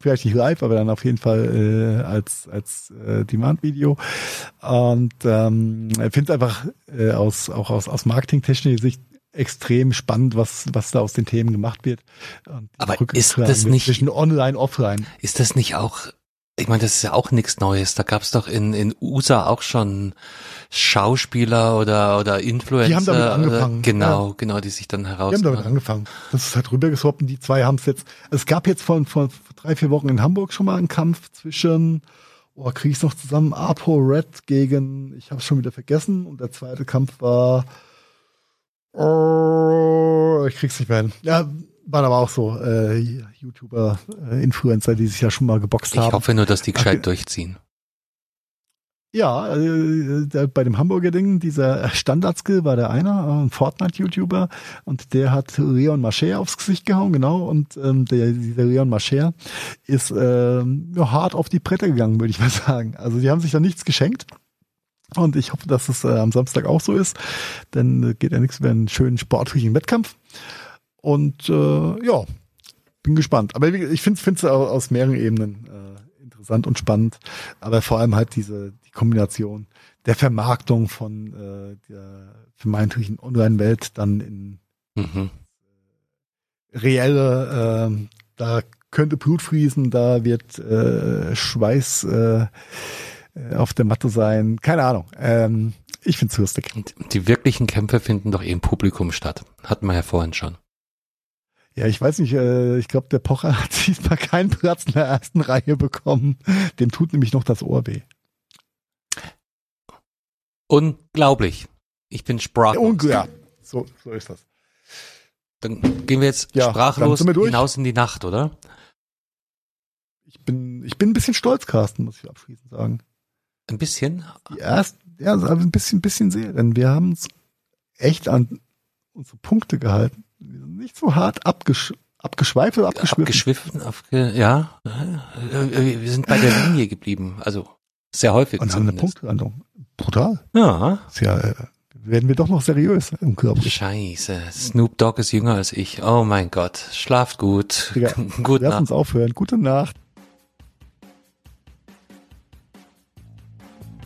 Vielleicht nicht live, aber dann auf jeden Fall äh, als, als äh, Demand-Video. Und ähm, ich finde es einfach äh, aus, auch aus, aus marketingtechnischer Sicht extrem spannend, was, was da aus den Themen gemacht wird. Aber ist das nicht zwischen online, offline? Ist das nicht auch ich meine, das ist ja auch nichts Neues. Da gab's doch in, in USA auch schon Schauspieler oder, oder Influencer. Die haben damit angefangen. Genau, ja. genau, die sich dann heraus. Die haben damit angefangen. Das ist halt rübergeswappt und die zwei haben es jetzt. Es gab jetzt vor, vor drei, vier Wochen in Hamburg schon mal einen Kampf zwischen, oh, krieg ich's noch zusammen, Apo Red gegen, ich habe schon wieder vergessen. Und der zweite Kampf war, oh, ich krieg's nicht mehr hin. Ja, waren aber auch so äh, YouTuber, äh, Influencer, die sich ja schon mal geboxt haben. Ich hoffe nur, dass die gescheit Ach, durchziehen. Ja, äh, bei dem Hamburger Ding, dieser Standardskill war der einer, ein Fortnite-YouTuber, und der hat Leon Mascher aufs Gesicht gehauen, genau, und ähm, der, dieser Leon Mascher ist ähm, ja, hart auf die Bretter gegangen, würde ich mal sagen. Also die haben sich da nichts geschenkt. Und ich hoffe, dass es äh, am Samstag auch so ist, denn äh, geht ja nichts über einen schönen sportlichen Wettkampf. Und äh, ja, bin gespannt. Aber ich finde es aus mehreren Ebenen äh, interessant und spannend. Aber vor allem halt diese die Kombination der Vermarktung von äh, der vermeintlichen Online-Welt dann in mhm. reelle, äh, da könnte Blut fließen, da wird äh, Schweiß äh, auf der Matte sein. Keine Ahnung. Ähm, ich finde es lustig. Die wirklichen Kämpfe finden doch im Publikum statt. Hatten wir ja vorhin schon. Ja, ich weiß nicht, äh, ich glaube, der Pocher [laughs] hat diesmal keinen Platz in der ersten Reihe bekommen. Dem tut nämlich noch das Ohr weh. Unglaublich. Ich bin sprachlos. Ja, so, so ist das. Dann gehen wir jetzt ja, sprachlos hinaus in die Nacht, oder? Ich bin, ich bin ein bisschen stolz, Carsten, muss ich abschließend sagen. Ein bisschen? Erst, ja, ein bisschen, bisschen sehr, denn wir haben es echt an unsere Punkte gehalten nicht so hart abgesch abgeschweift oder abgeschwiffen. Abgeschwiffen, abge ja. Wir sind bei der Linie geblieben, also sehr häufig. Und haben eine Punktlandung. Brutal. Ja. Ist ja, äh, werden wir doch noch seriös im Körper. Scheiße. Snoop Dogg ist jünger als ich. Oh mein Gott. Schlaft gut. Ja, [laughs] Gute Lass uns aufhören. Gute Nacht.